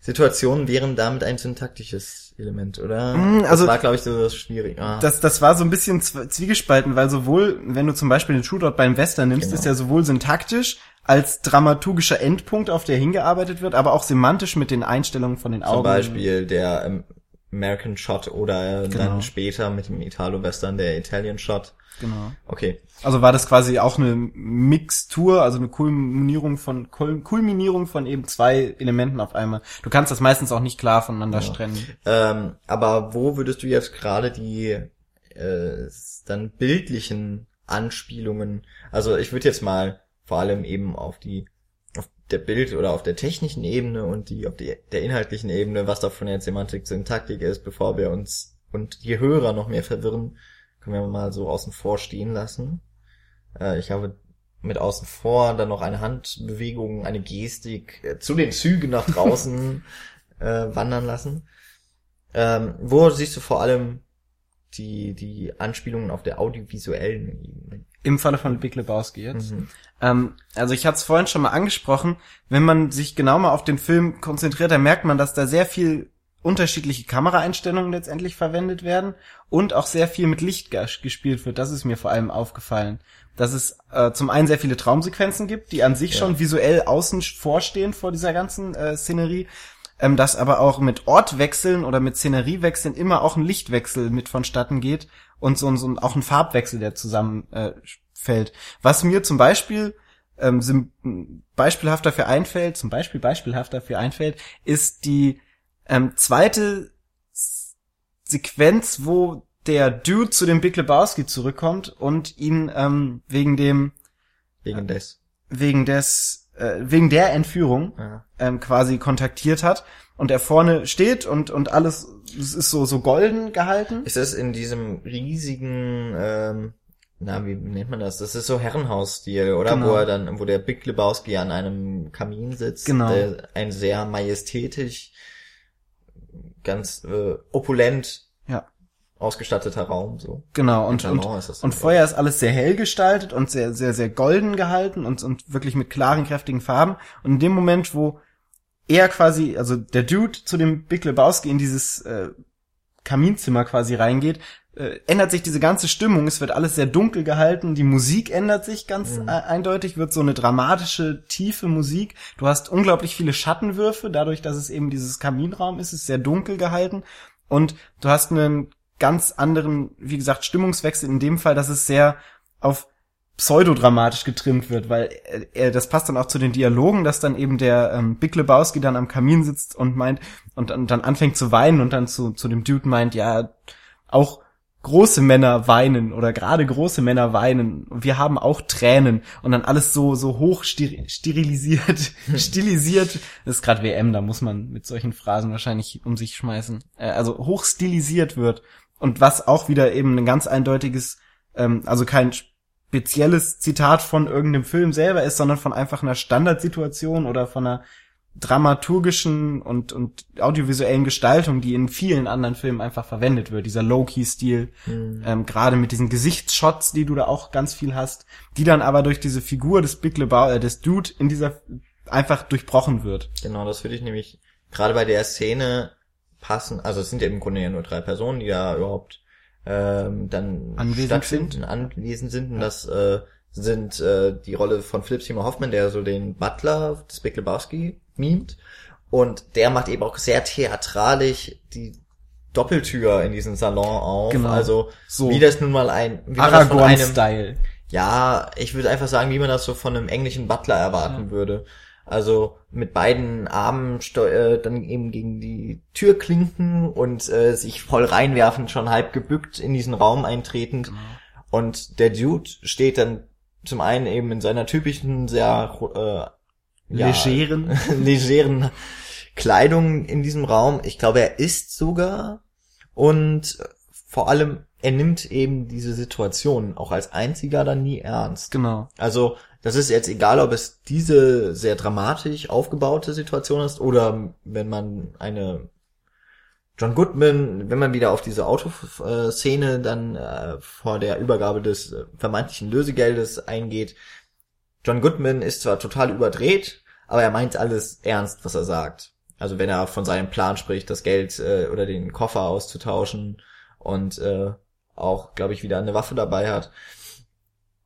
Situationen wären damit ein syntaktisches Element, oder? Mm, also- das war, glaube ich, so das schwierig. Ah. Das, das war so ein bisschen zw- zwiegespalten, weil sowohl, wenn du zum Beispiel den Shootout beim Western nimmst, Genau. ist ja sowohl syntaktisch als dramaturgischer Endpunkt, auf der hingearbeitet wird, aber auch semantisch mit den Einstellungen von den Augen. Zum Beispiel der ähm, American Shot oder äh, Genau. dann später mit dem Italo-Western der Italian Shot. Genau. Okay. Also war das quasi auch eine Mixtur, also eine Kulminierung von Kul Kulminierung von eben zwei Elementen auf einmal. Du kannst das meistens auch nicht klar voneinander trennen. Ähm, aber wo würdest du jetzt gerade die äh, dann bildlichen Anspielungen, also ich würde jetzt mal vor allem eben auf die auf der Bild- oder auf der technischen Ebene und die auf die, der inhaltlichen Ebene, was davon jetzt Semantik, Syntaktik ist, bevor wir uns und die Hörer noch mehr verwirren, können wir mal so außen vor stehen lassen. Äh, ich habe mit außen vor dann noch eine Handbewegung, eine Gestik äh, zu den Zügen nach draußen äh, wandern lassen. Ähm, wo siehst du vor allem die, die Anspielungen auf der audiovisuellen Ebene? Im Falle von Big Lebowski jetzt. Mhm. Ähm, also ich hatte es vorhin schon mal angesprochen, wenn man sich genau mal auf den Film konzentriert, dann merkt man, dass da sehr viel unterschiedliche Kameraeinstellungen letztendlich verwendet werden und auch sehr viel mit Licht ges- gespielt wird. Das ist mir vor allem aufgefallen. Dass es äh, zum einen sehr viele Traumsequenzen gibt, die an sich Ja. schon visuell außen vorstehen vor dieser ganzen äh, Szenerie, ähm, dass aber auch mit Ortwechseln oder mit Szeneriewechseln immer auch ein Lichtwechsel mit vonstatten geht und so, so ein- auch ein Farbwechsel, der zusammenfällt. Äh. Was mir zum Beispiel ähm, beispielhaft dafür einfällt, zum Beispiel beispielhaft dafür einfällt, ist die ähm, zweite Sequenz, wo der Dude zu dem Big Lebowski zurückkommt und ihn ähm, wegen dem Wegen des. wegen des äh, wegen der Entführung Ja. ähm, quasi kontaktiert hat und er vorne steht und und alles es ist so so golden gehalten. Ist das in diesem riesigen, ähm, na, wie nennt man das? Das ist so Herrenhausstil, oder? Genau. Wo er dann, wo der Big Lebowski an einem Kamin sitzt. Genau. Der, ein sehr majestätisch, ganz äh, opulent Ja. ausgestatteter Raum, so. Genau, und, und, und dann. vorher ist alles sehr hell gestaltet und sehr, sehr, sehr golden gehalten und, und wirklich mit klaren, kräftigen Farben. Und in dem Moment, wo er quasi, also der Dude zu dem Big Lebowski in dieses äh, Kaminzimmer quasi reingeht, äh, ändert sich diese ganze Stimmung. Es wird alles sehr dunkel gehalten. Die Musik ändert sich ganz Mhm. äh, eindeutig, wird so eine dramatische, tiefe Musik. Du hast unglaublich viele Schattenwürfe, dadurch, dass es eben dieses Kaminraum ist, ist sehr dunkel gehalten. Und du hast einen ganz anderen, wie gesagt, Stimmungswechsel in dem Fall, dass es sehr auf pseudodramatisch getrimmt wird, weil äh, er, das passt dann auch zu den Dialogen, dass dann eben der ähm, Big Lebowski dann am Kamin sitzt und meint und, und dann anfängt zu weinen und dann zu, zu dem Dude meint, ja, auch große Männer weinen oder gerade große Männer weinen. Wir haben auch Tränen und dann alles so so hoch steri- sterilisiert, stilisiert. Das ist gerade WM, da muss man mit solchen Phrasen wahrscheinlich um sich schmeißen. Äh, also hoch stilisiert wird und was auch wieder eben ein ganz eindeutiges, ähm, also kein spezielles Zitat von irgendeinem Film selber ist, sondern von einfach einer Standardsituation oder von einer dramaturgischen und, und audiovisuellen Gestaltung, die in vielen anderen Filmen einfach verwendet wird. Dieser Low-Key-Stil, ähm, gerade mit diesen Gesichtsshots, die du da auch ganz viel hast, die dann aber durch diese Figur des Big Lebowski, äh, des Dude in dieser einfach durchbrochen wird. Genau, das würde ich nämlich gerade bei der Szene passen. Also es sind ja im Grunde ja nur drei Personen, die da überhaupt ähm, dann Anwesend stattfinden, sind. anwesend sind. Und das äh, sind äh, die Rolle von Philip Seymour Hoffman, der so den Butler des Big Lebowski mimt. Und der macht eben auch sehr theatralisch die Doppeltür in diesen Salon auf. Genau. Also So. wie das nun mal ein wie man das von einem Aragorn-Style. ja, ich würde einfach sagen, wie man das so von einem englischen Butler erwarten würde. Also mit beiden Armen steu äh, dann eben gegen die Tür klinken und äh, sich voll reinwerfen, schon halb gebückt in diesen Raum eintretend. Und der Dude steht dann zum einen eben in seiner typischen, sehr äh, ja, Legeren. legeren Kleidung in diesem Raum. Ich glaube, er isst sogar und vor allem er nimmt eben diese Situation auch als einziger dann nie ernst. Genau. Also das ist jetzt egal, ob es diese sehr dramatisch aufgebaute Situation ist oder wenn man eine John Goodman, wenn man wieder auf diese Autoszene dann äh, vor der Übergabe des äh, vermeintlichen Lösegeldes eingeht. John Goodman ist zwar total überdreht, aber er meint alles ernst, was er sagt. Also wenn er von seinem Plan spricht, das Geld äh, oder den Koffer auszutauschen und äh, auch, glaube ich, wieder eine Waffe dabei hat.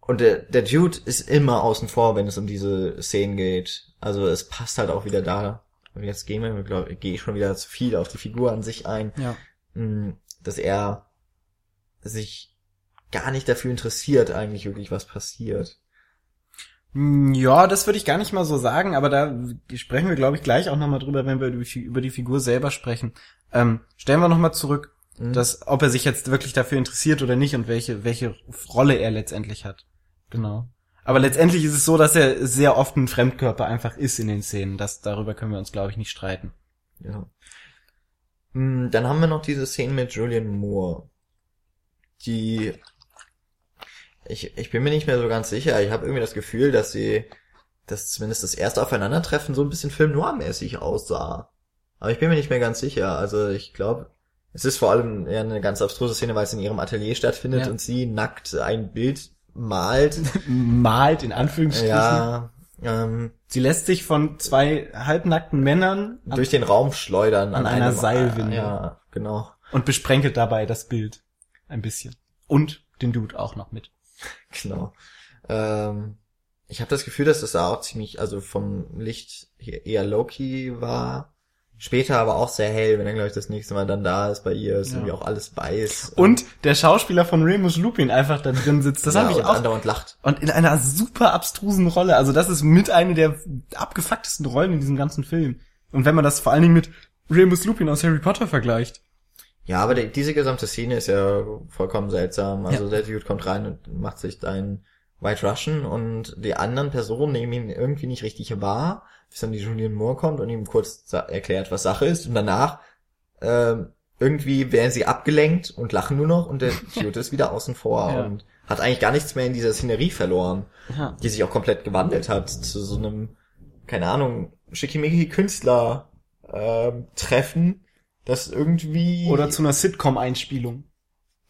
Und der, der Dude ist immer außen vor, wenn es um diese Szenen geht. Also es passt halt auch wieder da. Und jetzt gehen wir, glaube ich, gehe ich schon wieder zu viel auf die Figur an sich ein, Ja. mh, dass er sich gar nicht dafür interessiert, eigentlich wirklich was passiert. Hm, Ja, das würde ich gar nicht mal so sagen, aber da sprechen wir, glaube ich, gleich auch nochmal drüber, wenn wir über die- über die Figur selber sprechen. Ähm, stellen wir nochmal zurück, Mhm. dass, ob er sich jetzt wirklich dafür interessiert oder nicht und welche, welche Rolle er letztendlich hat. Genau. Aber letztendlich ist es so, dass er sehr oft ein Fremdkörper einfach ist in den Szenen. Das, darüber können wir uns, glaube ich, nicht streiten. Ja. Hm, Dann haben wir noch diese Szene mit Julian Moore. Die ich, ich bin mir nicht mehr so ganz sicher. Ich habe irgendwie das Gefühl, dass sie, dass zumindest das erste Aufeinandertreffen so ein bisschen Film noir-mäßig aussah. Aber ich bin mir nicht mehr ganz sicher. Also ich glaube, es ist vor allem eher eine ganz abstruse Szene, weil es in ihrem Atelier stattfindet Ja. und sie nackt ein Bild malt. Malt in Anführungsstrichen. Ja, ähm, Sie lässt sich von zwei halbnackten Männern an, Durch den Raum schleudern. an einer einem- Seilwinde. Ja, genau. und besprenkelt dabei das Bild ein bisschen. Und den Dude auch noch mit. Genau. Ähm, ich habe das Gefühl, dass das auch ziemlich, also vom Licht hier eher low-key war. Später aber auch sehr hell, wenn dann, glaube ich, das nächste Mal dann da ist bei ihr, ist Ja. irgendwie auch alles weiß. Und der Schauspieler von Remus Lupin einfach da drin sitzt. Das ja, habe ich und auch. andauernd lacht. Und in einer super abstrusen Rolle. Also das ist mit eine der abgefucktesten Rollen in diesem ganzen Film. Und wenn man das vor allen Dingen mit Remus Lupin aus Harry Potter vergleicht. Ja, aber die, diese gesamte Szene ist ja vollkommen seltsam. Also der Dude kommt rein und macht sich einen White Russian und die anderen Personen nehmen ihn irgendwie nicht richtig wahr, bis dann die Julian Moore kommt und ihm kurz erklärt, was Sache ist und danach ähm, irgendwie werden sie abgelenkt und lachen nur noch und der Dude ist wieder außen vor Ja. und hat eigentlich gar nichts mehr in dieser Szenerie verloren, Ja. die sich auch komplett gewandelt hat zu so einem, keine Ahnung, schickimicki Künstler ähm, Treffen, das irgendwie Oder zu einer Sitcom-Einspielung.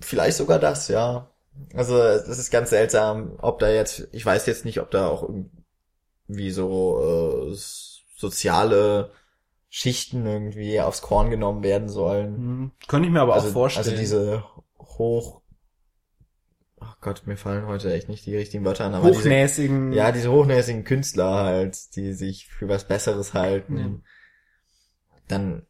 Vielleicht sogar das, ja. Also das ist ganz seltsam, ob da jetzt, ich weiß jetzt nicht, ob da auch irgendwie so äh, soziale Schichten irgendwie aufs Korn genommen werden sollen. Hm. Könnte ich mir aber also, auch vorstellen. also diese hoch, oh Gott, mir fallen heute echt nicht die richtigen Wörter an, aber diese, hochnäsigen. ja, diese hochnäsigen Künstler halt, die sich für was Besseres halten. Ja. Dann,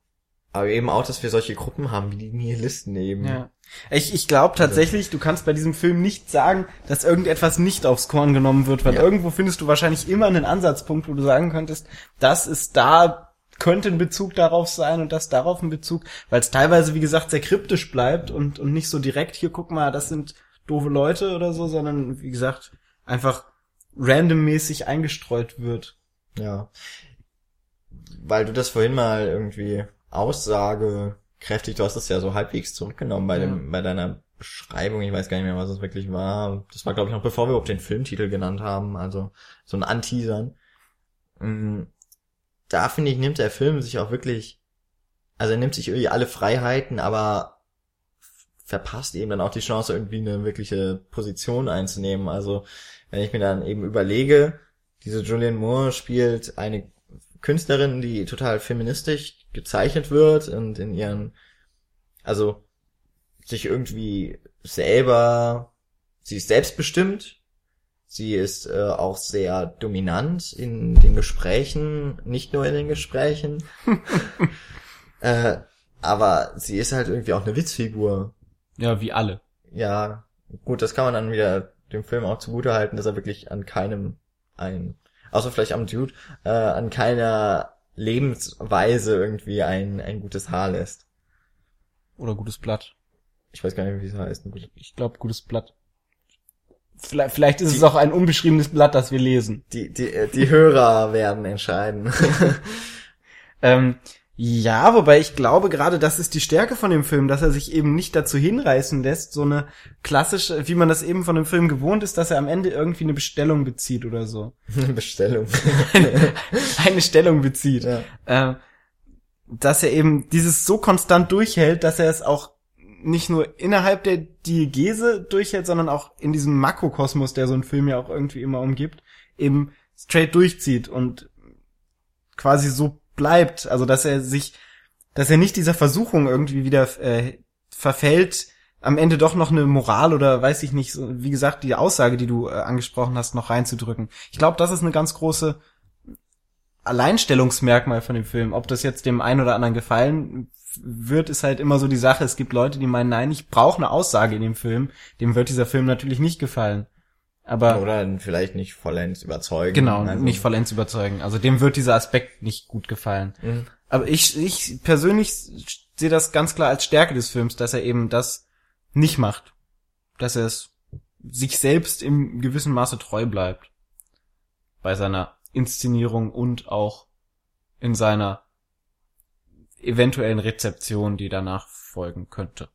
aber eben auch, dass wir solche Gruppen haben, wie die Nihilisten eben. Ja. Ich, ich glaube tatsächlich, du kannst bei diesem Film nicht sagen, dass irgendetwas nicht aufs Korn genommen wird, weil Ja. irgendwo findest du wahrscheinlich immer einen Ansatzpunkt, wo du sagen könntest, das ist da, könnte ein Bezug darauf sein und das darauf ein Bezug, weil es teilweise, wie gesagt, sehr kryptisch bleibt und, und nicht so direkt, hier guck mal, das sind doofe Leute oder so, sondern wie gesagt, einfach randommäßig eingestreut wird. Ja. Weil du das vorhin mal irgendwie aussagekräftig, du hast es ja so halbwegs zurückgenommen bei Ja. dem, bei deiner Beschreibung, ich weiß gar nicht mehr, was es wirklich war. Das war, glaube ich, noch bevor wir überhaupt den Filmtitel genannt haben, also so ein Anteasern. Mm, Da finde ich, nimmt der Film sich auch wirklich, also er nimmt sich irgendwie alle Freiheiten, aber verpasst eben dann auch die Chance, irgendwie eine wirkliche Position einzunehmen. Also, wenn ich mir dann eben überlege, diese Julianne Moore spielt eine Künstlerin, die total feministisch gezeichnet wird und in ihren, also sich irgendwie selber, sie ist selbstbestimmt, sie ist äh, auch sehr dominant in den Gesprächen, nicht nur in den Gesprächen, äh, aber sie ist halt irgendwie auch eine Witzfigur. Ja, wie alle. Ja, gut, das kann man dann wieder dem Film auch zugute halten, dass er wirklich an keinem ein, außer vielleicht am Dude, äh, an keiner Lebensweise irgendwie ein, ein gutes Haar lässt. Oder gutes Blatt. Ich weiß gar nicht, wie es heißt. Ich glaube, gutes Blatt. Vielleicht, vielleicht ist es auch ein unbeschriebenes Blatt, das wir lesen. Die, die, äh, die Hörer werden entscheiden. Ähm, ja, wobei ich glaube, gerade das ist die Stärke von dem Film, dass er sich eben nicht dazu hinreißen lässt, so eine klassische, wie man das eben von dem Film gewohnt ist, dass er am Ende irgendwie eine Bestellung bezieht oder so. Bestellung. eine Stellung bezieht. ja. Ähm, dass er eben dieses so konstant durchhält, dass er es auch nicht nur innerhalb der Diegese durchhält, sondern auch in diesem Makrokosmos, der so ein Film ja auch irgendwie immer umgibt, eben straight durchzieht und quasi so bleibt. Also dass er sich, dass er nicht dieser Versuchung irgendwie wieder äh, verfällt, am Ende doch noch eine Moral oder weiß ich nicht, wie gesagt, die Aussage, die du äh, angesprochen hast, noch reinzudrücken. Ich glaube, das ist eine ganz große Alleinstellungsmerkmal von dem Film. Ob das jetzt dem einen oder anderen gefallen wird, ist halt immer so die Sache. Es gibt Leute, die meinen, nein, ich brauche eine Aussage in dem Film. Dem wird dieser Film natürlich nicht gefallen. Aber Oder vielleicht nicht vollends überzeugen. genau, Also- nicht vollends überzeugen. Also dem wird dieser Aspekt nicht gut gefallen. Mhm. Aber ich, ich persönlich sehe das ganz klar als Stärke des Films, dass er eben das nicht macht. Dass er es sich selbst im gewissen Maße treu bleibt. Bei seiner Inszenierung und auch in seiner eventuellen Rezeption, die danach folgen könnte.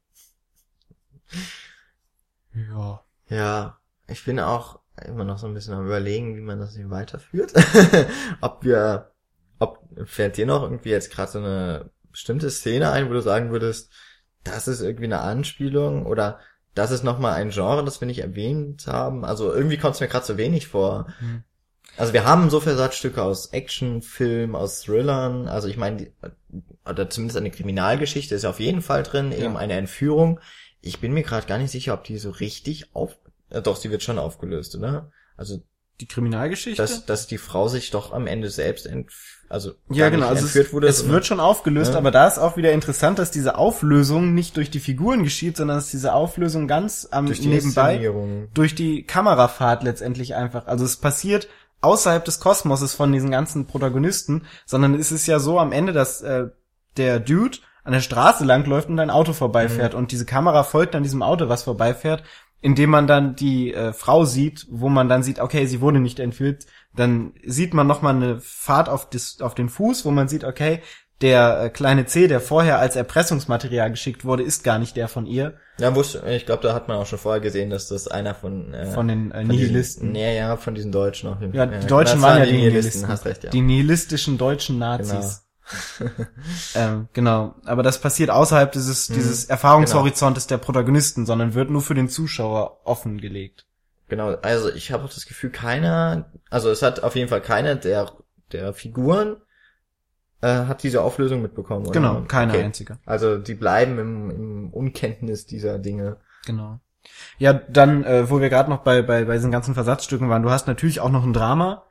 Ja. Ja, ich bin auch immer noch so ein bisschen am überlegen, wie man das hier weiterführt. ob wir, ob fällt dir noch irgendwie jetzt gerade so eine bestimmte Szene ein, wo du sagen würdest, das ist irgendwie eine Anspielung oder das ist nochmal ein Genre, das wir nicht erwähnt haben. Also irgendwie kommt es mir gerade so wenig vor. Hm. Also wir haben so Versatzstücke aus Actionfilmen, aus Thrillern, also ich meine, oder zumindest eine Kriminalgeschichte ist ja auf jeden Fall drin, eben eine Entführung. Ich bin mir gerade gar nicht sicher, ob die so richtig auf, äh, doch, sie wird schon aufgelöst, oder? Also, Die Kriminalgeschichte? dass, dass die Frau sich doch am Ende selbst ent, also ja, genau. Also entführt es, wurde. es wird schon aufgelöst, Ja. aber da ist auch wieder interessant, dass diese Auflösung nicht durch die Figuren geschieht, sondern dass diese Auflösung ganz am durch die nebenbei durch die Kamerafahrt letztendlich einfach. Also es passiert außerhalb des Kosmoses von diesen ganzen Protagonisten, sondern es ist ja so am Ende, dass äh, der Dude an der Straße langläuft und ein Auto vorbeifährt und diese Kamera folgt dann diesem Auto, was vorbeifährt, indem man dann die äh, Frau sieht, wo man dann sieht, okay, sie wurde nicht entführt, dann sieht man noch mal eine Fahrt auf, das, auf den Fuß, wo man sieht, okay, der äh, kleine C, der vorher als Erpressungsmaterial geschickt wurde, ist gar nicht der von ihr, Ja, wusste, ich glaube, da hat man auch schon vorher gesehen, dass das einer von, äh, von den äh, von Nihilisten. Diesen, ja, ja, von diesen Deutschen auf jeden Ja, Fall. die Deutschen waren ja die Nihilisten. hast recht, ja. Die nihilistischen deutschen Nazis. ähm, genau. Aber das passiert außerhalb dieses, dieses Erfahrungshorizontes der Protagonisten, sondern wird nur für den Zuschauer offengelegt. Genau, also ich habe auch das Gefühl, keiner, also es hat auf jeden Fall keiner der, der Figuren äh, hat diese Auflösung mitbekommen. Oder? Genau, keine Okay. einzige. Also die bleiben im, im Unkenntnis dieser Dinge. Genau. Ja, dann, äh, wo wir gerade noch bei, bei, bei diesen ganzen Versatzstücken waren, du hast natürlich auch noch ein Drama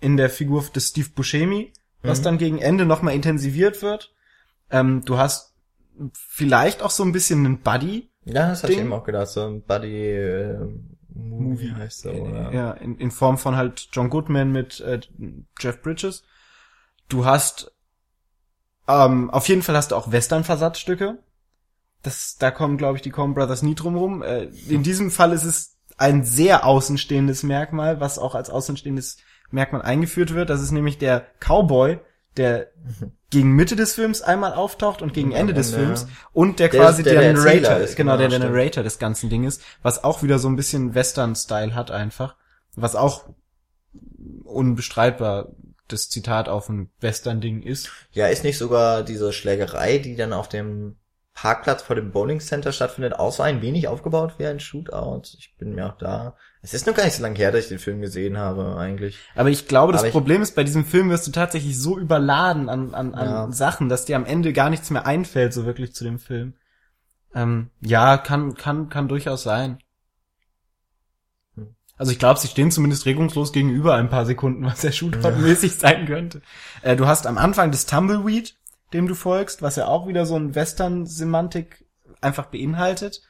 in der Figur des Steve Buscemi, was Mhm. dann gegen Ende nochmal intensiviert wird. Ähm, du hast vielleicht auch so ein bisschen einen Buddy, Ja, das hatte ich eben auch gedacht, so ein Buddy äh, Movie heißt so, oder? Ja, in, in Form von halt John Goodman mit äh, Jeff Bridges. Du hast ähm, auf jeden Fall hast du auch Western-Versatzstücke. Das, da kommen, glaube ich, die Coen Brothers nie drum rum. Äh, in diesem Fall ist es ein sehr außenstehendes Merkmal, was auch als außenstehendes Merkmal eingeführt wird. Das ist nämlich der Cowboy, der gegen Mitte des Films einmal auftaucht und gegen Ende des Films und der Der quasi ist- der der, der Narrator ist, genau, der genau, der stimmt. Narrator des ganzen Dinges, was auch wieder so ein bisschen Western-Style hat einfach, was auch unbestreitbar das Zitat auf ein Western-Ding ist. Ja, ist nicht sogar diese Schlägerei, die dann auf dem Parkplatz vor dem Bowling Center stattfindet, auch so ein wenig aufgebaut wie ein Shootout? Ich bin mir auch da. Es ist noch gar nicht so lange her, dass ich den Film gesehen habe, eigentlich. Aber ich glaube, das Aber Problem ist, bei diesem Film wirst du tatsächlich so überladen an, an, an Ja. Sachen, dass dir am Ende gar nichts mehr einfällt, so wirklich zu dem Film. Ähm, ja, kann, kann, kann durchaus sein. Also ich glaube, sie stehen zumindest regungslos gegenüber ein paar Sekunden, was ja Shootout-mäßig sein könnte. Äh, du hast am Anfang das Tumbleweed, dem du folgst, was ja auch wieder so ein Western-Semantik einfach beinhaltet.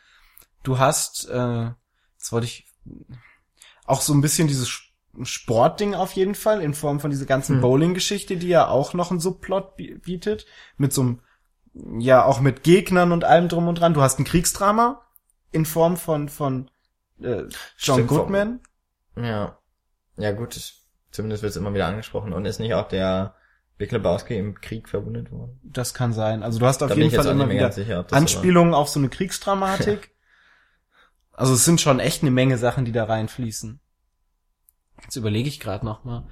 Du hast, äh, jetzt wollte ich auch so ein bisschen dieses Sportding auf jeden Fall, in Form von dieser ganzen Hm. Bowling-Geschichte, die ja auch noch einen Subplot bi- bietet, mit so einem, ja, auch mit Gegnern und allem drum und dran. Du hast ein Kriegsdrama in Form von, von äh, John Stimmt, Goodman. Ja. Ja, gut. Zumindest wird es immer wieder angesprochen. Und ist nicht auch der Big Lebowski im Krieg verwundet worden? Das kann sein. Also du hast auf Da jeden Fall immer wieder sicher, Anspielungen auf so eine Kriegsdramatik. Also es sind schon echt eine Menge Sachen, die da reinfließen. Jetzt überlege ich gerade noch mal.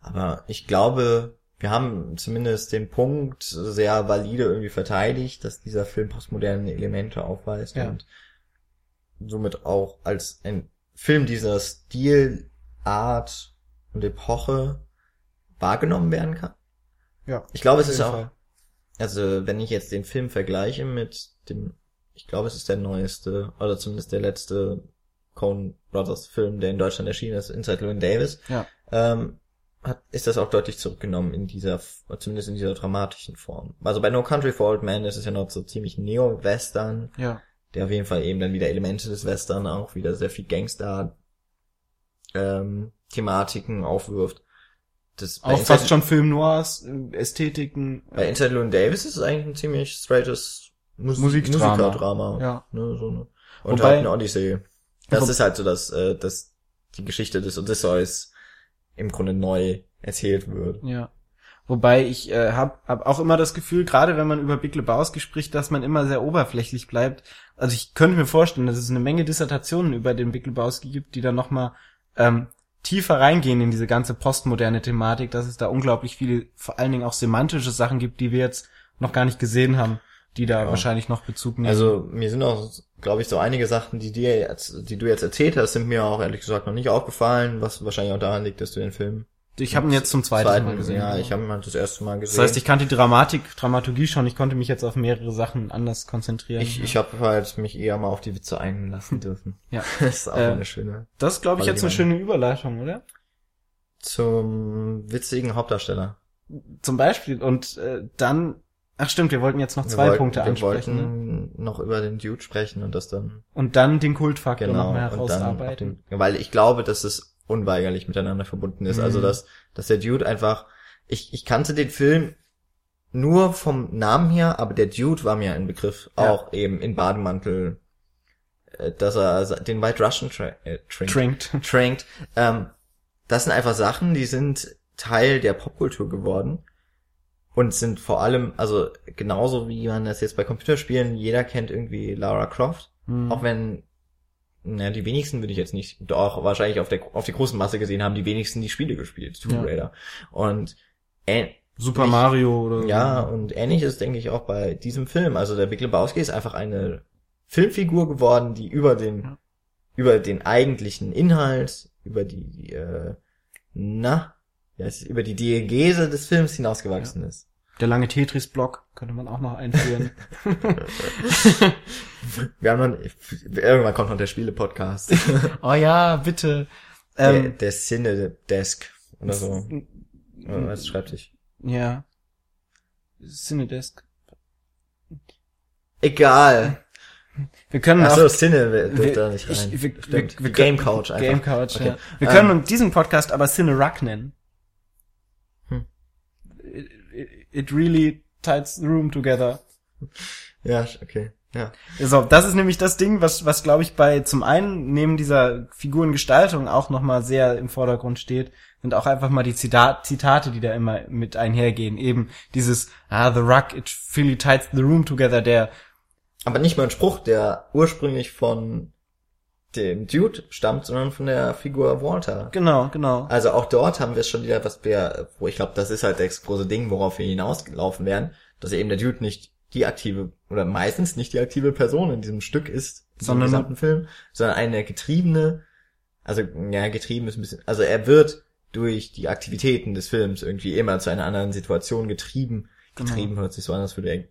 Aber ich glaube, wir haben zumindest den Punkt sehr valide irgendwie verteidigt, dass dieser Film postmoderne Elemente aufweist Ja. und somit auch als ein Film dieser Stil, Art und Epoche wahrgenommen werden kann. Ja. Ich glaube, es ist auch, Fall. Also wenn ich jetzt den Film vergleiche mit dem, ich glaube, es ist der neueste, oder zumindest der letzte Coen Brothers Film, der in Deutschland erschienen ist, Inside Llewyn Davis, Ja. ähm, hat, ist das auch deutlich zurückgenommen in dieser, zumindest in dieser dramatischen Form. Also bei No Country for Old Men ist es ja noch so ziemlich Neo-Western, Ja. der auf jeden Fall eben dann wieder Elemente des Western auch wieder sehr viel Gangster ähm, Thematiken aufwirft. Das Auch fast schon Film Noirs, äh, Ästhetiken. Bei Inside Llewyn Davis ist es eigentlich ein ziemlich straightes Mus Musikdrama. Musikerdrama. Ja. Ne, so eine. Und Wobei- halt eine Odyssee. Das ist halt so, dass, äh, dass die Geschichte des Odysseus im Grunde neu erzählt wird. Ja. Wobei ich äh, habe hab auch immer das Gefühl, gerade wenn man über Big Lebowski spricht, dass man immer sehr oberflächlich bleibt. Also ich könnte mir vorstellen, dass es eine Menge Dissertationen über den Big Lebowski gibt, die dann nochmal ähm, tiefer reingehen in diese ganze postmoderne Thematik, dass es da unglaublich viele, vor allen Dingen auch semantische Sachen gibt, die wir jetzt noch gar nicht gesehen haben, die da Ja. wahrscheinlich noch Bezug nehmen. Also mir sind auch glaube ich, so einige Sachen, die dir jetzt, die du jetzt erzählt hast, sind mir auch ehrlich gesagt noch nicht aufgefallen, was wahrscheinlich auch daran liegt, dass du den Film Ich habe ihn jetzt zum zweiten, zweiten Mal gesehen. Ja, ich habe ihn halt das erste Mal gesehen. das heißt, ich kannte die Dramatik, Dramaturgie schon. Ich konnte mich jetzt auf mehrere Sachen anders konzentrieren. ich, ich habe halt mich eher mal auf die Witze einlassen dürfen. ja. Das ist auch Äh, eine schöne. Das ist, glaube ich, jetzt eine schöne Überleitung, oder? Zum witzigen Hauptdarsteller. Zum Beispiel. Und äh, dann, ach stimmt, wir wollten jetzt noch Wir zwei wollten- Punkte wir ansprechen. Ne? wollten noch über den Dude sprechen und das dann Und dann den Kultfaktor genau noch mehr und dann auf herausarbeiten. den, weil ich glaube, dass es unweigerlich miteinander verbunden ist. Mhm. Also dass dass der Dude einfach ich ich kannte den Film nur vom Namen her, aber der Dude war mir ein Begriff, Ja. auch eben in Bademantel, äh, dass er den White Russian tra äh, trinkt. Trinkt. Tranked. Ähm, das sind einfach Sachen, die sind Teil der Popkultur geworden und sind vor allem, also genauso wie man das jetzt bei Computerspielen, jeder kennt irgendwie Lara Croft, Mhm. auch wenn na, die wenigsten würde ich jetzt nicht, doch wahrscheinlich auf der auf die großen Masse gesehen haben, die wenigsten die Spiele gespielt, Tomb Ja. Raider. Und äh, Super ich- Mario oder ja, und ähnlich ist, denke ich, auch bei diesem Film. Also der Big Lebowski ist einfach eine Filmfigur geworden, die über den, Ja. über den eigentlichen Inhalt, über die, äh, na, ja, über die Diegese des Films hinausgewachsen ist. Der lange Tetris-Block könnte man auch noch einführen. Wir haben noch, irgendwann kommt noch der Spiele-Podcast. oh ja, bitte. der, Ähm, der Cine-Desk oder so. Was schreibt sich? ja. Cinedesk. Egal. Wir können Ach auch so, Cine wird wir- da nicht ich- rein. wir- Stimmt. wir- Die wir Game können- Couch einfach. Game Couch, Okay. ja. Wir können Ähm, diesen Podcast aber Cine Ruck nennen. Hm. It, it, really ties the room together. Ja, okay. Ja. So, das ist nämlich das Ding, was, was glaube ich bei zum einen neben dieser Figurengestaltung auch nochmal sehr im Vordergrund steht, sind auch einfach mal die Zita Zitate, die da immer mit einhergehen. Eben dieses, ah, the rug, it really ties the room together, der, Aber nicht mal ein Spruch, der ursprünglich von dem Dude stammt, sondern von der Figur Walter. genau, genau. Also auch dort haben wir schon wieder, was wir, wo ich glaube, das ist halt das große Ding, worauf wir hinausgelaufen werden, dass eben der Dude nicht die aktive oder meistens nicht die aktive Person in diesem Stück ist, Sondern- diesem gesamten Film, sondern eine getriebene, also ja, getrieben ist ein bisschen, also er wird durch die Aktivitäten des Films irgendwie immer zu einer anderen Situation getrieben. Genau. Getrieben hört sich so an, als würde er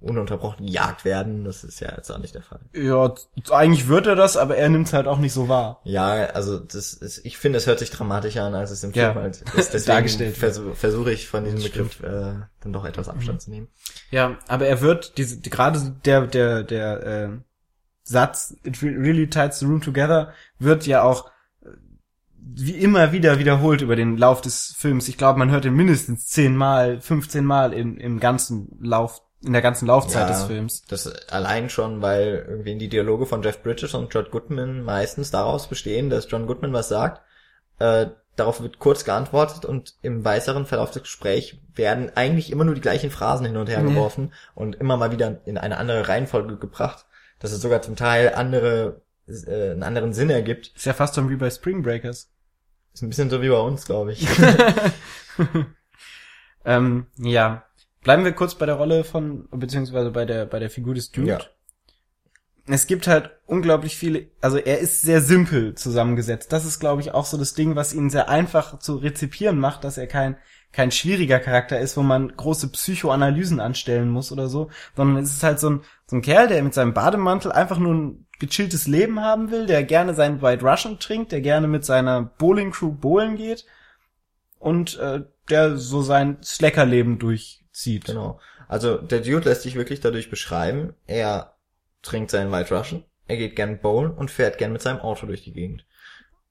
ununterbrochen gejagt werden. Das ist ja jetzt auch nicht der Fall. Ja, eigentlich wird er das, aber er nimmt's halt auch nicht so wahr. Ja, also das ist, ich finde, es hört sich dramatischer an, als es im Ja. Film halt ist. Deswegen Dargestellt versuche ich von diesem Begriff äh, dann doch etwas Abstand zu nehmen. Ja, aber er wird diese die, gerade der der der äh, Satz it re- really ties the room together wird ja auch äh, wie immer wieder wiederholt über den Lauf des Films. Ich glaube, man hört ihn mindestens zehnmal, 15 Mal im, im ganzen Lauf, in der ganzen Laufzeit Ja. des Films. Das allein schon, weil irgendwie die Dialoge von Jeff Bridges und John Goodman meistens daraus bestehen, dass John Goodman was sagt, äh, darauf wird kurz geantwortet und im weiteren Verlauf des Gesprächs werden eigentlich immer nur die gleichen Phrasen hin und her geworfen und immer mal wieder in eine andere Reihenfolge gebracht, dass es sogar zum Teil andere, äh, einen anderen Sinn ergibt. Ist ja fast so wie bei Spring Breakers. Ist ein bisschen so wie bei uns, glaube ich. Ähm, ja. Bleiben wir kurz bei der Rolle von, beziehungsweise bei der, bei der Figur des Dude. Ja. Es gibt halt unglaublich viele, also er ist sehr simpel zusammengesetzt. Das ist, glaube ich, auch so das Ding, was ihn sehr einfach zu rezipieren macht, dass er kein, kein schwieriger Charakter ist, wo man große Psychoanalysen anstellen muss oder so, sondern es ist halt so ein, so ein Kerl, der mit seinem Bademantel einfach nur ein gechilltes Leben haben will, der gerne seinen White Russian trinkt, der gerne mit seiner Bowling Crew bowlen geht und äh, der so sein Slackerleben durchzieht. Genau. Also der Dude lässt sich wirklich dadurch beschreiben, er trinkt seinen White Russian, er geht gern bowlen und fährt gern mit seinem Auto durch die Gegend.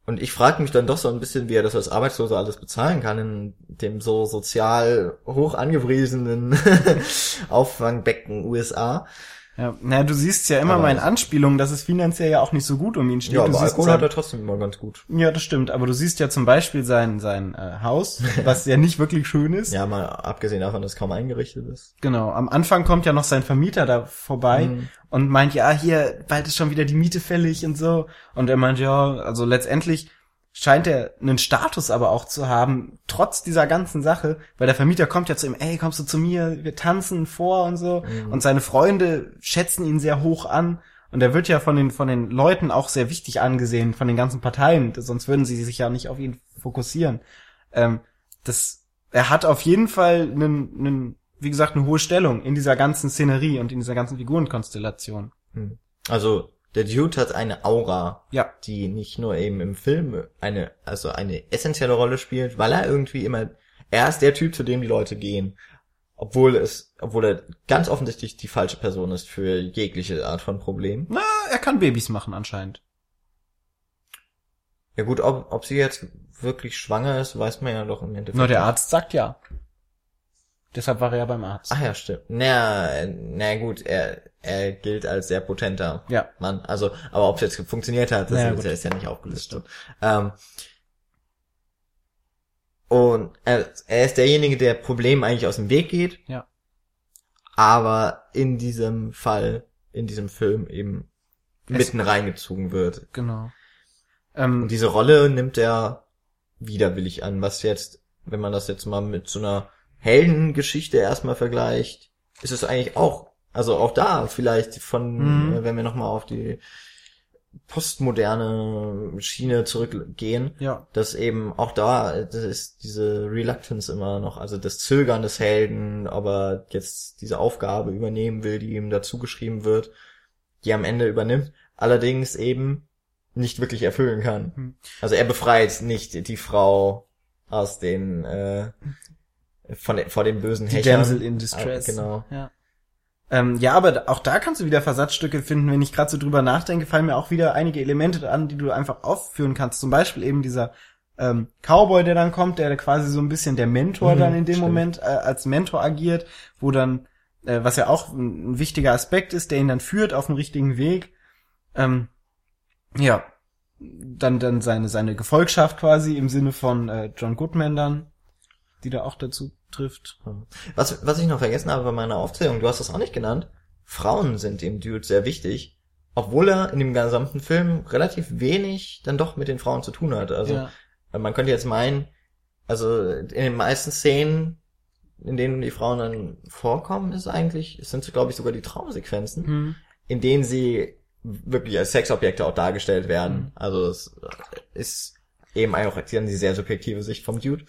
Und ich frage mich dann doch so ein bisschen, wie er das als Arbeitsloser alles bezahlen kann in dem so sozial hoch angepriesenen Auffangbecken USA. Ja, na, du siehst ja immer Aber- mal in Anspielungen, dass es finanziell ja auch nicht so gut um ihn steht. Ja, du aber siehst Alkohol sein, hat er trotzdem immer ganz gut. ja, das stimmt. Aber du siehst ja zum Beispiel sein sein äh, Haus, was ja nicht wirklich schön ist. Ja, mal abgesehen davon, dass es kaum eingerichtet ist. Genau. Am Anfang kommt ja noch sein Vermieter da vorbei Mhm. und meint, ja, hier bald ist schon wieder die Miete fällig und so. Und er meint, ja, also letztendlich scheint er einen Status aber auch zu haben, trotz dieser ganzen Sache, weil der Vermieter kommt ja zu ihm, ey, kommst du zu mir, wir tanzen vor und so. Mhm. Und seine Freunde schätzen ihn sehr hoch an. Und er wird ja von den, von den Leuten auch sehr wichtig angesehen, von den ganzen Parteien, sonst würden sie sich ja nicht auf ihn fokussieren. Ähm, das, er hat auf jeden Fall einen, einen, wie gesagt, eine hohe Stellung in dieser ganzen Szenerie und in dieser ganzen Figurenkonstellation. Also der Dude hat eine Aura, Ja. die nicht nur eben im Film eine, also eine essentielle Rolle spielt, weil er irgendwie immer, er ist der Typ, zu dem die Leute gehen. Obwohl es, obwohl er ganz offensichtlich die falsche Person ist für jegliche Art von Problem. Na, er kann Babys machen anscheinend. Ja gut, ob, ob sie jetzt wirklich schwanger ist, weiß man ja doch im Endeffekt. Nur der. Arzt sagt ja. Deshalb war er ja beim Arzt. Ach ja, stimmt. Na, na gut, er, er gilt als sehr potenter Ja. Mann. Also, aber ob es jetzt funktioniert hat, das Naja, ist, ist ja nicht aufgelistet. Ähm, und er, er ist derjenige, der Problemen eigentlich aus dem Weg geht, Ja. aber in diesem Fall, in diesem Film eben Es- mitten reingezogen wird. Genau. Ähm, Und diese Rolle nimmt er widerwillig an, was jetzt, wenn man das jetzt mal mit so einer Heldengeschichte erstmal vergleicht, ist es eigentlich auch, also auch da vielleicht von, Mhm. äh, wenn wir nochmal auf die postmoderne Schiene zurückgehen, ja. dass eben auch da, äh, das ist diese Reluctance immer noch, also das Zögern des Helden, ob er jetzt diese Aufgabe übernehmen will, die ihm dazu geschrieben wird, die am Ende übernimmt, allerdings eben nicht wirklich erfüllen kann. Hm. Also er befreit nicht die Frau aus den, äh, von vor den bösen Die Hechern. Damsel in Distress. Ah, genau. Ja. Ähm, ja, aber auch da kannst du wieder Versatzstücke finden. Wenn ich gerade so drüber nachdenke, fallen mir auch wieder einige Elemente an, die du einfach aufführen kannst. Zum Beispiel eben dieser ähm, Cowboy, der dann kommt, der quasi so ein bisschen der Mentor Mhm, dann in dem stimmt. Moment äh, als Mentor agiert, wo dann, äh, was ja auch ein, ein wichtiger Aspekt ist, der ihn dann führt auf den richtigen Weg. Ähm, ja, dann dann seine seine Gefolgschaft quasi im Sinne von äh, John Goodman dann, die da auch dazu trifft. Was, was ich noch vergessen habe bei meiner Aufzählung, du hast das auch nicht genannt, Frauen sind dem Dude sehr wichtig, obwohl er in dem gesamten Film relativ wenig dann doch mit den Frauen zu tun hat. Also ja. man könnte jetzt meinen, also in den meisten Szenen, in denen die Frauen dann vorkommen, ist eigentlich, es sind glaube ich sogar die Traumsequenzen, Hm. in denen sie wirklich als Sexobjekte auch dargestellt werden. Mhm. Also es ist eben auch die sehr subjektive Sicht vom Dude.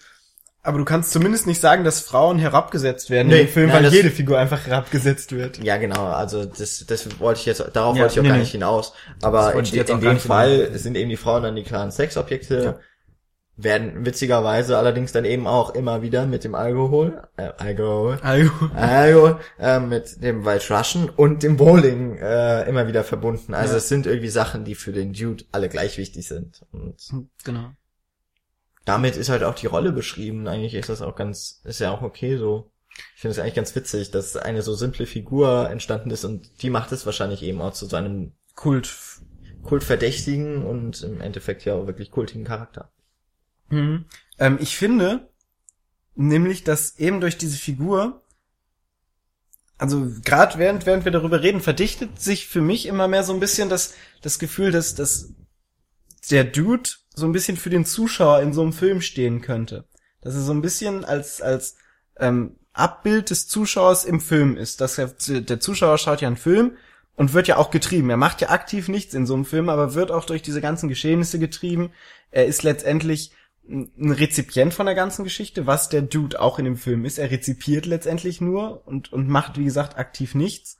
Aber du kannst zumindest nicht sagen, dass Frauen herabgesetzt werden Nee, in dem Film, nein, weil jede Figur einfach herabgesetzt wird. Ja, genau, also das, das wollte ich jetzt, darauf Ja, wollte ich auch nee, gar nicht hinaus. Aber in, in dem Fall hinaus. sind eben die Frauen dann die klaren Sexobjekte, Ja. werden witzigerweise allerdings dann eben auch immer wieder mit dem Alkohol, äh, Alkohol, Also, Alkohol, äh, mit dem Russian und dem Bowling äh, immer wieder verbunden. Also Ja. es sind irgendwie Sachen, die für den Dude alle gleich wichtig sind. Und genau. Damit ist halt auch die Rolle beschrieben. Eigentlich ist das auch ganz, ist ja auch okay so. Ich finde es eigentlich ganz witzig, dass eine so simple Figur entstanden ist und die macht es wahrscheinlich eben auch zu so einem Kult. kultverdächtigen und im Endeffekt ja auch wirklich kultigen Charakter. Mhm. Ähm, ich finde, nämlich, dass eben durch diese Figur, also gerade während, während wir darüber reden, verdichtet sich für mich immer mehr so ein bisschen das, das Gefühl, dass, dass der Dude so ein bisschen für den Zuschauer in so einem Film stehen könnte. Dass er so ein bisschen als, als ähm, Abbild des Zuschauers im Film ist. Dass er, der Zuschauer schaut ja einen Film und wird ja auch getrieben. Er macht ja aktiv nichts in so einem Film, aber wird auch durch diese ganzen Geschehnisse getrieben. Er ist letztendlich ein Rezipient von der ganzen Geschichte, was der Dude auch in dem Film ist. Er rezipiert letztendlich nur und, und macht, wie gesagt, aktiv nichts.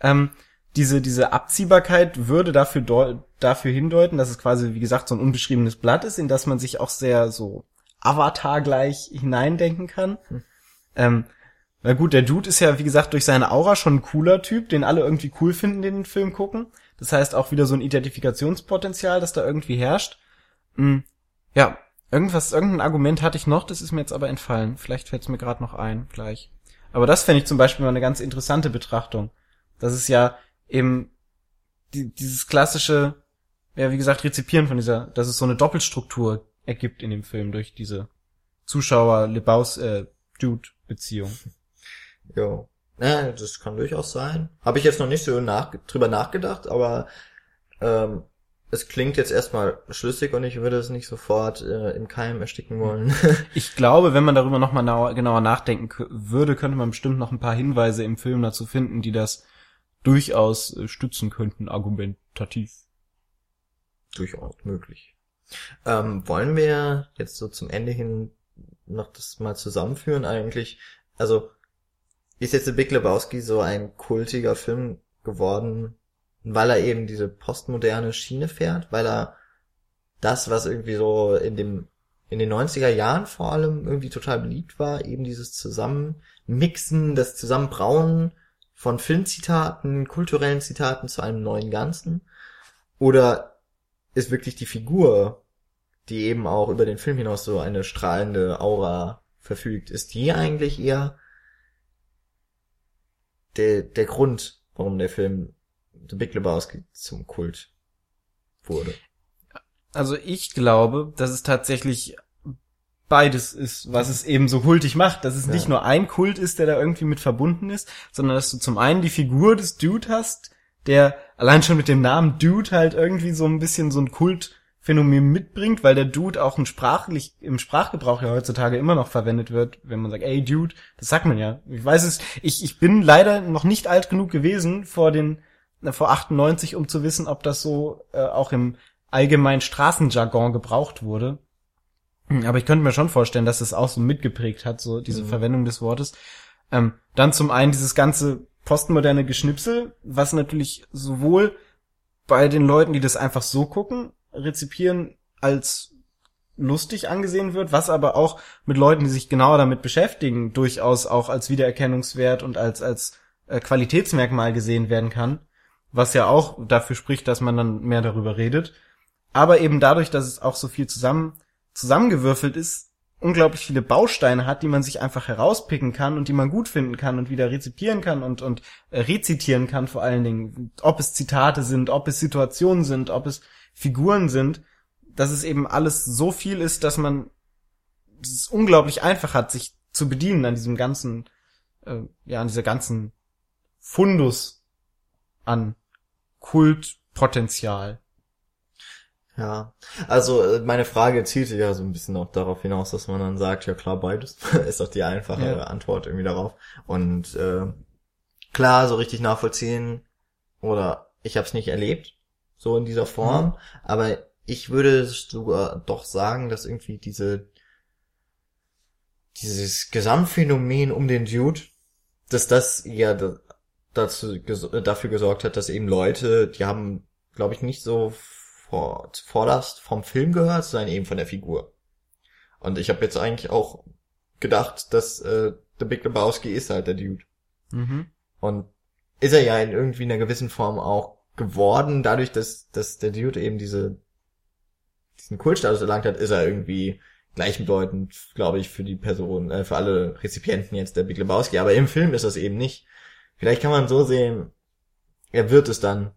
Ähm, diese, diese Abziehbarkeit würde dafür, dafür hindeuten, dass es quasi, wie gesagt, so ein unbeschriebenes Blatt ist, in das man sich auch sehr so Avatar-gleich hineindenken kann. Ähm, na gut, der Dude ist ja, wie gesagt, durch seine Aura schon ein cooler Typ, den alle irgendwie cool finden, den den Film gucken. Das heißt auch wieder so ein Identifikationspotenzial, das da irgendwie herrscht. Mm, ja, irgendwas, irgendein Argument hatte ich noch, das ist mir jetzt aber entfallen. Vielleicht fällt es mir gerade noch ein, gleich. Aber das fände ich zum Beispiel mal eine ganz interessante Betrachtung. Das ist ja eben die, dieses klassische, ja, wie gesagt, Rezipieren von dieser, dass es so eine Doppelstruktur ergibt in dem Film durch diese Zuschauer-Lebaus, äh. Jo. Ja, das kann durchaus sein. Habe ich jetzt noch nicht so nach, drüber nachgedacht, aber ähm, es klingt jetzt erstmal schlüssig und ich würde es nicht sofort äh, im Keim ersticken wollen. Ich glaube, wenn man darüber nochmal genauer nachdenken würde, könnte man bestimmt noch ein paar Hinweise im Film dazu finden, die das durchaus äh, stützen könnten, argumentativ. Durchaus möglich. Ähm, wollen wir jetzt so zum Ende hin noch das mal zusammenführen eigentlich? Also, ist jetzt The Big Lebowski so ein kultiger Film geworden, weil er eben diese postmoderne Schiene fährt, weil er das, was irgendwie so in dem in den 90er Jahren vor allem irgendwie total beliebt war, eben dieses Zusammenmixen, das Zusammenbrauen von Filmzitaten, kulturellen Zitaten zu einem neuen Ganzen? Oder ist wirklich die Figur, die eben auch über den Film hinaus so eine strahlende Aura verfügt, ist die eigentlich eher der, der Grund, warum der Film The Big Lebowski zum Kult wurde? Also ich glaube, dass es tatsächlich beides ist, was es eben so kultig macht, dass es Ja. nicht nur ein Kult ist, der da irgendwie mit verbunden ist, sondern dass du zum einen die Figur des Dude hast, der allein schon mit dem Namen Dude halt irgendwie so ein bisschen so ein Kultphänomen mitbringt, weil der Dude auch ein sprachlich im Sprachgebrauch ja heutzutage immer noch verwendet wird, wenn man sagt, ey Dude, das sagt man ja. Ich weiß es, ich, ich bin leider noch nicht alt genug gewesen vor den vor 98, um zu wissen, ob das so äh, auch im allgemeinen Straßenjargon gebraucht wurde. Aber ich könnte mir schon vorstellen, dass es auch so mitgeprägt hat, so diese Verwendung des Wortes. Ähm, dann zum einen dieses ganze postmoderne Geschnipsel, was natürlich sowohl bei den Leuten, die das einfach so gucken, rezipieren, als lustig angesehen wird, was aber auch mit Leuten, die sich genauer damit beschäftigen, durchaus auch als Wiedererkennungswert und als, als äh, Qualitätsmerkmal gesehen werden kann, was ja auch dafür spricht, dass man dann mehr darüber redet. Aber eben dadurch, dass es auch so viel zusammen, zusammengewürfelt ist, unglaublich viele Bausteine hat, die man sich einfach herauspicken kann und die man gut finden kann und wieder rezipieren kann und, und äh, rezitieren kann vor allen Dingen. Ob es Zitate sind, ob es Situationen sind, ob es Figuren sind, dass es eben alles so viel ist, dass man es unglaublich einfach hat, sich zu bedienen an diesem ganzen, äh, ja, an dieser ganzen Fundus an Kultpotenzial. Ja, also äh, meine Frage zielte ja so ein bisschen auch darauf hinaus, dass man dann sagt, ja klar, beides ist doch die einfache Ja. Antwort irgendwie darauf. Und äh, klar, so richtig nachvollziehen oder ich habe es nicht erlebt, so in dieser Form, aber ich würde sogar doch sagen, dass irgendwie diese dieses Gesamtphänomen um den Dude, dass das ja da- dazu dafür gesorgt hat, dass eben Leute, die haben, glaube ich, nicht so vor, vorderst vom Film gehört, sondern eben von der Figur. Und ich habe jetzt eigentlich auch gedacht, dass äh, The Big Lebowski ist halt der Dude. Mhm. Und ist er ja in irgendwie einer gewissen Form auch geworden, dadurch, dass, dass der Dude eben diese, diesen Kultstatus erlangt hat, ist er irgendwie gleichbedeutend, glaube ich, für die Person, äh, für alle Rezipienten jetzt der Big Lebowski. Aber im Film ist das eben nicht. Vielleicht kann man so sehen, er wird es dann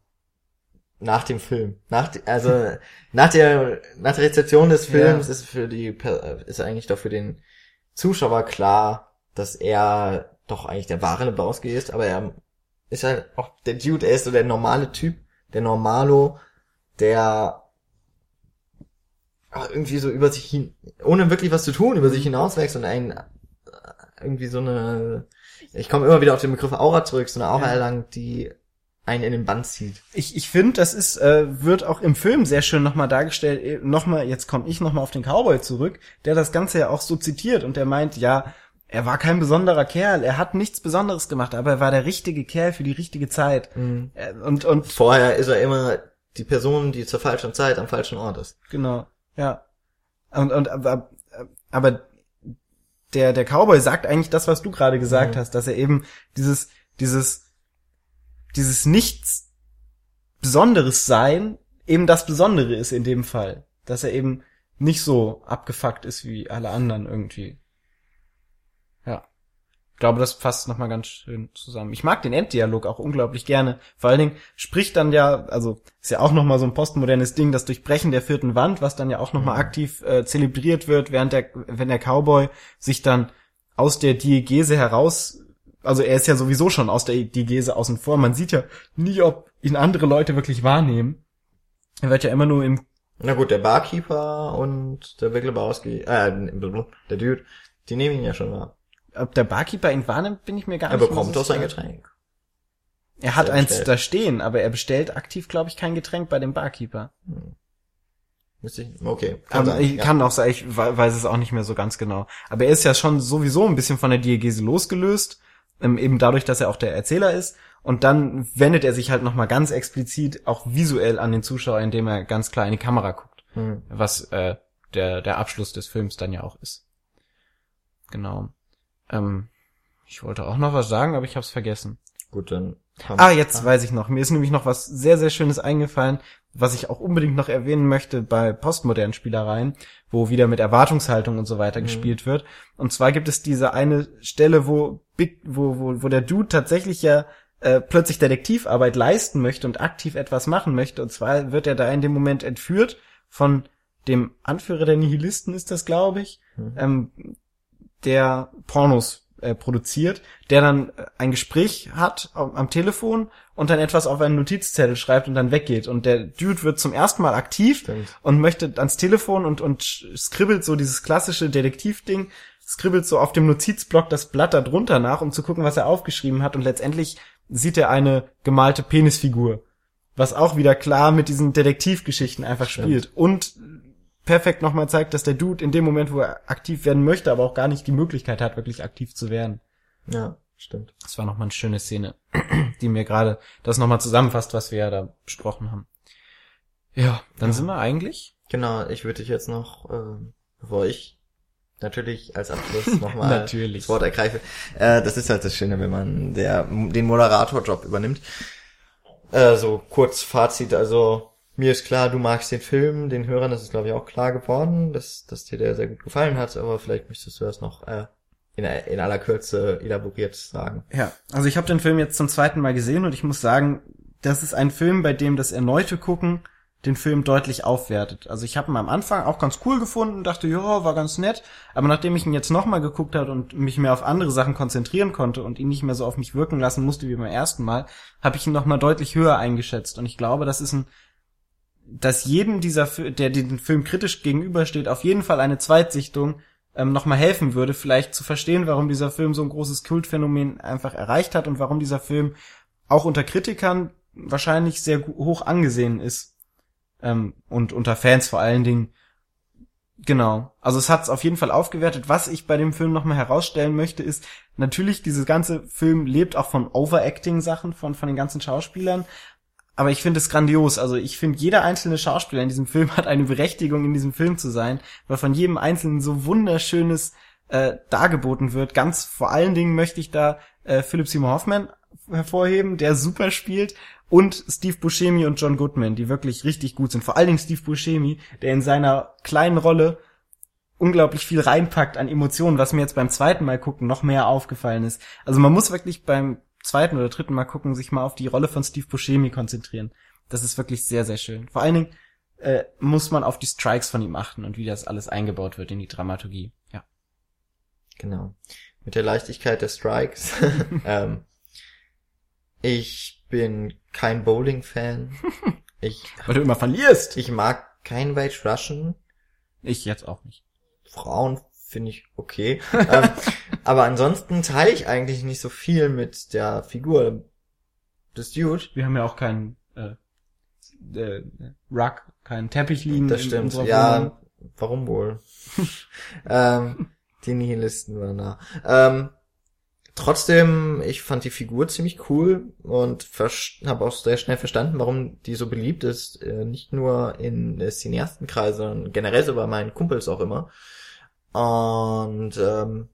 nach dem Film. Nach, also, nach der, nach der Rezeption des Films ist für die, ist eigentlich doch für den Zuschauer klar, dass er doch eigentlich der wahre Lebowski ist, aber er ist halt auch der Dude, er ist so der normale Typ, der Normalo, der irgendwie so über sich hin, ohne wirklich was zu tun, über sich hinauswächst und ein irgendwie so eine, ich komme immer wieder auf den Begriff Aura zurück, so eine Aura Ja. erlangt, die einen in den Band zieht. Ich, ich finde, das ist, äh, wird auch im Film sehr schön nochmal dargestellt. Äh, Nochmal, jetzt komme ich nochmal auf den Cowboy zurück, der das Ganze ja auch so zitiert und der meint, ja, er war kein besonderer Kerl, er hat nichts Besonderes gemacht, aber er war der richtige Kerl für die richtige Zeit. Äh, Und, und Vorher ist er immer die Person, die zur falschen Zeit am falschen Ort ist. Genau, ja. Und, und aber, aber der, der Cowboy sagt eigentlich das, was du gerade gesagt Mhm. hast, dass er eben dieses, dieses, dieses Nichts Besonderes sein eben das Besondere ist in dem Fall. Dass er eben nicht so abgefuckt ist wie alle anderen irgendwie. Ja. Ich glaube, das fasst nochmal ganz schön zusammen. Ich mag den Enddialog auch unglaublich gerne. Vor allen Dingen spricht dann ja, also ist ja auch nochmal so ein postmodernes Ding, das Durchbrechen der vierten Wand, was dann ja auch nochmal aktiv äh, zelebriert wird, während der, wenn der Cowboy sich dann aus der Diegese heraus, also er ist ja sowieso schon aus der Diegese außen vor, man sieht ja nie, ob ihn andere Leute wirklich wahrnehmen. Er wird ja immer nur im Na gut, der Barkeeper und der Big Lebowski, äh, der Dude, die nehmen ihn ja schon wahr. ob der Barkeeper ihn wahrnimmt, bin ich mir gar Er nicht bekommt mehr doch sein sicher. Getränk. Er hat Der eins bestellt. da stehen, aber er bestellt aktiv, glaube ich, kein Getränk bei dem Barkeeper. Müsste ich, okay. Kann, sein, ich ja. kann auch sein, ich we- weiß es auch nicht mehr so ganz genau. Aber er ist ja schon sowieso ein bisschen von der Diegese losgelöst, ähm, eben dadurch, dass er auch der Erzähler ist. Und dann wendet er sich halt nochmal ganz explizit auch visuell an den Zuschauer, indem er ganz klar in die Kamera guckt. Hm. Was äh, der, der Abschluss des Films dann ja auch ist. Genau. Ähm, ich wollte auch noch was sagen, aber ich habe es vergessen. Gut, dann. Ah, jetzt weiß ich noch. Mir ist nämlich noch was sehr, sehr Schönes eingefallen, was ich auch unbedingt noch erwähnen möchte bei postmodernen Spielereien, wo wieder mit Erwartungshaltung und so weiter gespielt wird. Und zwar gibt es diese eine Stelle, wo Big, wo, wo, wo der Dude tatsächlich ja äh, plötzlich Detektivarbeit leisten möchte und aktiv etwas machen möchte. Und zwar wird er da in dem Moment entführt von dem Anführer der Nihilisten, ist das, glaube ich, ähm, der Pornos äh, produziert, der dann ein Gespräch hat am, am Telefon und dann etwas auf einen Notizzettel schreibt und dann weggeht. Und der Dude wird zum ersten Mal aktiv Stimmt. und möchte ans Telefon und, und skribbelt so dieses klassische Detektivding, skribbelt so auf dem Notizblock das Blatt da drunter nach, um zu gucken, was er aufgeschrieben hat. Und letztendlich sieht er eine gemalte Penisfigur, was auch wieder klar mit diesen Detektivgeschichten einfach spielt. Und perfekt nochmal zeigt, dass der Dude in dem Moment, wo er aktiv werden möchte, aber auch gar nicht die Möglichkeit hat, wirklich aktiv zu werden. Ja, stimmt. Das war nochmal eine schöne Szene, die mir gerade das nochmal zusammenfasst, was wir ja da besprochen haben. Ja, dann sind wir eigentlich. Genau, ich würde dich jetzt noch, ähm, bevor ich natürlich als Abschluss nochmal das Wort ergreife. Äh, das ist halt das Schöne, wenn man der, den Moderatorjob übernimmt. Äh, so kurz Fazit, also mir ist klar, du magst den Film, den Hörern ist es glaube ich auch klar geworden, dass, dass dir der sehr gut gefallen hat, aber vielleicht möchtest du das noch äh, in, in aller Kürze elaboriert sagen. Ja, also ich habe den Film jetzt zum zweiten Mal gesehen und ich muss sagen, das ist ein Film, bei dem das erneute Gucken den Film deutlich aufwertet. Also ich habe ihn am Anfang auch ganz cool gefunden, dachte, ja, war ganz nett, aber nachdem ich ihn jetzt nochmal geguckt habe und mich mehr auf andere Sachen konzentrieren konnte und ihn nicht mehr so auf mich wirken lassen musste wie beim ersten Mal, habe ich ihn nochmal deutlich höher eingeschätzt und ich glaube, das ist ein dass jedem dieser, der den Film kritisch gegenübersteht, auf jeden Fall eine Zweitsichtung ähm, nochmal helfen würde, vielleicht zu verstehen, warum dieser Film so ein großes Kultphänomen einfach erreicht hat und warum dieser Film auch unter Kritikern wahrscheinlich sehr hoch angesehen ist. Ähm, und unter Fans vor allen Dingen. Genau. Also es hat es auf jeden Fall aufgewertet. Was ich bei dem Film nochmal herausstellen möchte, ist, natürlich, dieser ganze Film lebt auch von Overacting-Sachen von, von den ganzen Schauspielern. Aber ich finde es grandios. Also ich finde, jeder einzelne Schauspieler in diesem Film hat eine Berechtigung, in diesem Film zu sein, weil von jedem Einzelnen so wunderschönes äh, dargeboten wird. Ganz vor allen Dingen möchte ich da äh, Philip Seymour Hoffman hervorheben, der super spielt, und Steve Buscemi und John Goodman, die wirklich richtig gut sind. Vor allen Dingen Steve Buscemi, der in seiner kleinen Rolle unglaublich viel reinpackt an Emotionen, was mir jetzt beim zweiten Mal gucken noch mehr aufgefallen ist. Also man muss wirklich beim zweiten oder dritten Mal gucken, sich mal auf die Rolle von Steve Buscemi konzentrieren. Das ist wirklich sehr, sehr schön. Vor allen Dingen äh, muss man auf die Strikes von ihm achten und wie das alles eingebaut wird in die Dramaturgie. Ja. Genau. Mit der Leichtigkeit der Strikes. ähm, ich bin kein Bowling-Fan. Ich, Weil du immer verlierst. ich mag kein White Russian. Ich jetzt auch nicht. Frauen finde ich okay. ähm, aber ansonsten teile ich eigentlich nicht so viel mit der Figur des Dude. Wir haben ja auch keinen äh, äh, Rug, keinen Teppich liegen. Das stimmt. Ja, Wohnung. warum wohl? ähm, die Nihilisten waren da. Ähm, trotzdem, ich fand die Figur ziemlich cool und habe auch sehr schnell verstanden, warum die so beliebt ist. Äh, nicht nur in äh, Cineastenkreisen, sondern generell so bei meinen Kumpels auch immer. Und ähm,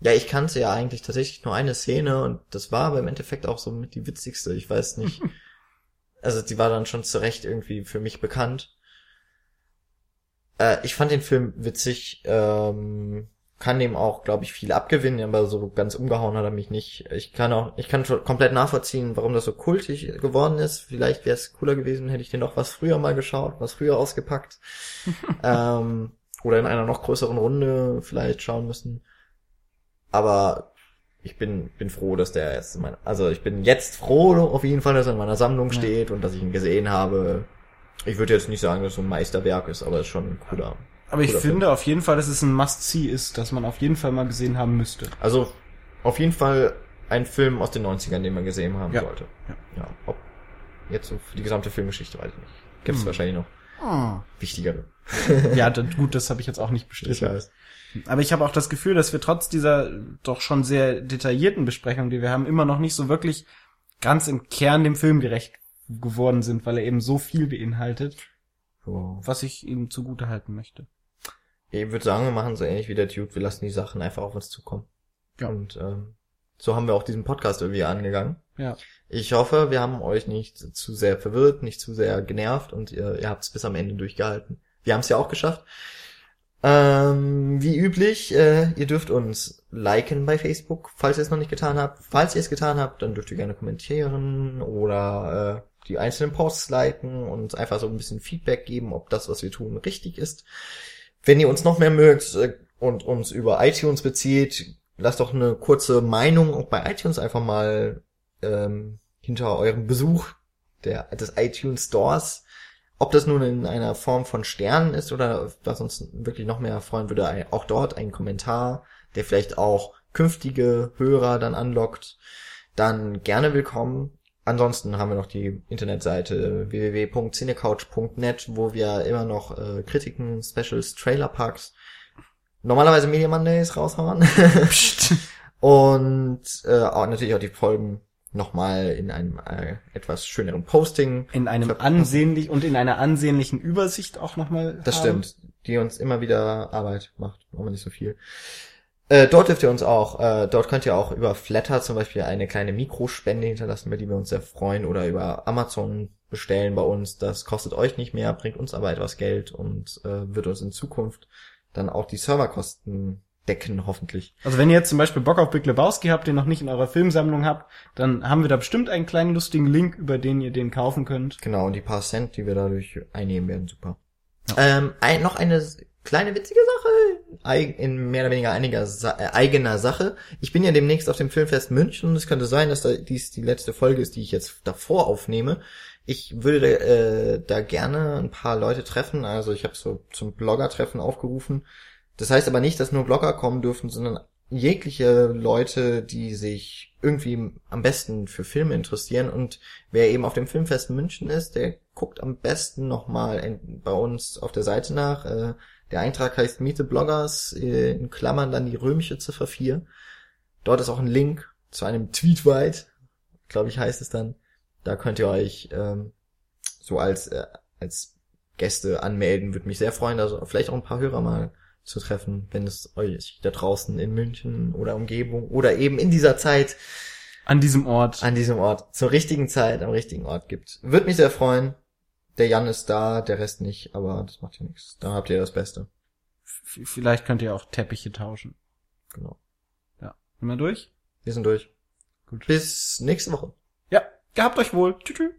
ja, ich kannte ja eigentlich tatsächlich nur eine Szene und das war aber im Endeffekt auch so mit die witzigste. Ich weiß nicht. Also die war dann schon zu Recht irgendwie für mich bekannt. Äh, ich fand den Film witzig, ähm, kann dem auch, glaube ich, viel abgewinnen, aber so ganz umgehauen hat er mich nicht. Ich kann auch, ich kann schon komplett nachvollziehen, warum das so kultig geworden ist. Vielleicht wäre es cooler gewesen, hätte ich den noch was früher mal geschaut, was früher ausgepackt. ähm, oder in einer noch größeren Runde vielleicht schauen müssen. Aber ich bin, bin froh, dass der jetzt in meiner, also ich bin jetzt froh auf jeden Fall, dass er in meiner Sammlung Ja. steht und dass ich ihn gesehen habe. Ich würde jetzt nicht sagen, dass es so ein Meisterwerk ist, aber es ist schon ein cooler. Aber ich finde auf jeden Fall, dass es ein Must-See ist, dass man auf jeden Fall mal gesehen haben müsste. Also auf jeden Fall ein Film aus den 90ern, den man gesehen haben Ja. sollte. Ja. ja. Ob jetzt so für die gesamte Filmgeschichte, weiß ich nicht. Gibt es Hm. wahrscheinlich noch Ah. wichtigere. Ja, gut, das habe ich jetzt auch nicht bestritten. weiß. Aber ich habe auch das Gefühl, dass wir trotz dieser doch schon sehr detaillierten Besprechung, die wir haben, immer noch nicht so wirklich ganz im Kern dem Film gerecht geworden sind, weil er eben so viel beinhaltet, So. was ich ihm zugute halten möchte. Ich würde sagen, wir machen so ähnlich wie der Dude. Wir lassen die Sachen einfach auf uns zukommen. Ja. Und ähm, so haben wir auch diesen Podcast irgendwie angegangen. Ja. Ich hoffe, wir haben euch nicht zu sehr verwirrt, nicht zu sehr genervt und ihr, ihr habt es bis am Ende durchgehalten. Wir haben es ja auch geschafft. Ähm, wie üblich, äh, ihr dürft uns liken bei Facebook, falls ihr es noch nicht getan habt. Falls ihr es getan habt, dann dürft ihr gerne kommentieren oder äh, die einzelnen Posts liken und einfach so ein bisschen Feedback geben, ob das, was wir tun, richtig ist. Wenn ihr uns noch mehr mögt äh, und uns über iTunes bezieht, lasst doch eine kurze Meinung auch bei iTunes einfach mal ähm, hinter eurem Besuch der, des iTunes Stores. Ob das nun in einer Form von Sternen ist oder was uns wirklich noch mehr freuen würde, auch dort ein Kommentar, der vielleicht auch künftige Hörer dann anlockt, dann gerne willkommen. Ansonsten haben wir noch die Internetseite www.cinecouch.net, wo wir immer noch äh, Kritiken, Specials, Trailerparks, normalerweise Media Mondays raushauen. Und äh, auch natürlich auch die Folgen nochmal in einem äh, etwas schöneren Posting. In einem ansehnlich und in einer ansehnlichen Übersicht auch nochmal. Das stimmt, die uns immer wieder Arbeit macht, aber nicht so viel. Äh, dort dürft ihr uns auch, äh, dort könnt ihr auch über Flatter zum Beispiel eine kleine Mikrospende hinterlassen, bei die wir uns sehr freuen, oder über Amazon bestellen bei uns. Das kostet euch nicht mehr, bringt uns aber etwas Geld und äh, wird uns in Zukunft dann auch die Serverkosten decken, hoffentlich. Also wenn ihr jetzt zum Beispiel Bock auf Big Lebowski habt, den noch nicht in eurer Filmsammlung habt, dann haben wir da bestimmt einen kleinen lustigen Link, über den ihr den kaufen könnt. Genau, und die paar Cent, die wir dadurch einnehmen, werden super. Ähm, ein, noch eine kleine witzige Sache, in mehr oder weniger einiger Sa äh, eigener Sache. Ich bin ja demnächst auf dem Filmfest München und es könnte sein, dass da dies die letzte Folge ist, die ich jetzt davor aufnehme. Ich würde äh, da gerne ein paar Leute treffen, also ich habe so zum Blogger-Treffen aufgerufen. Das heißt aber nicht, dass nur Blogger kommen dürfen, sondern jegliche Leute, die sich irgendwie am besten für Filme interessieren und wer eben auf dem Filmfest München ist, der guckt am besten nochmal bei uns auf der Seite nach. Äh, Der Eintrag heißt Meet the Bloggers, äh, in Klammern dann die römische Ziffer 4. Dort ist auch ein Link zu einem Tweetweit, glaube ich heißt es dann. Da könnt ihr euch ähm, so als, äh, als Gäste anmelden. Würde mich sehr freuen, also vielleicht auch ein paar Hörer mal zu treffen, wenn es euch da draußen in München oder Umgebung oder eben in dieser Zeit An diesem Ort. an diesem Ort zur richtigen Zeit am richtigen Ort gibt. Würde mich sehr freuen. Der Jan ist da, der Rest nicht, aber das macht ja nichts. Dann habt ihr das Beste. F- Vielleicht könnt ihr auch Teppiche tauschen. Genau. Ja. Sind wir durch? Wir sind durch. Gut. Bis nächste Woche. Ja. Gehabt euch wohl. Tschüss. tschüss.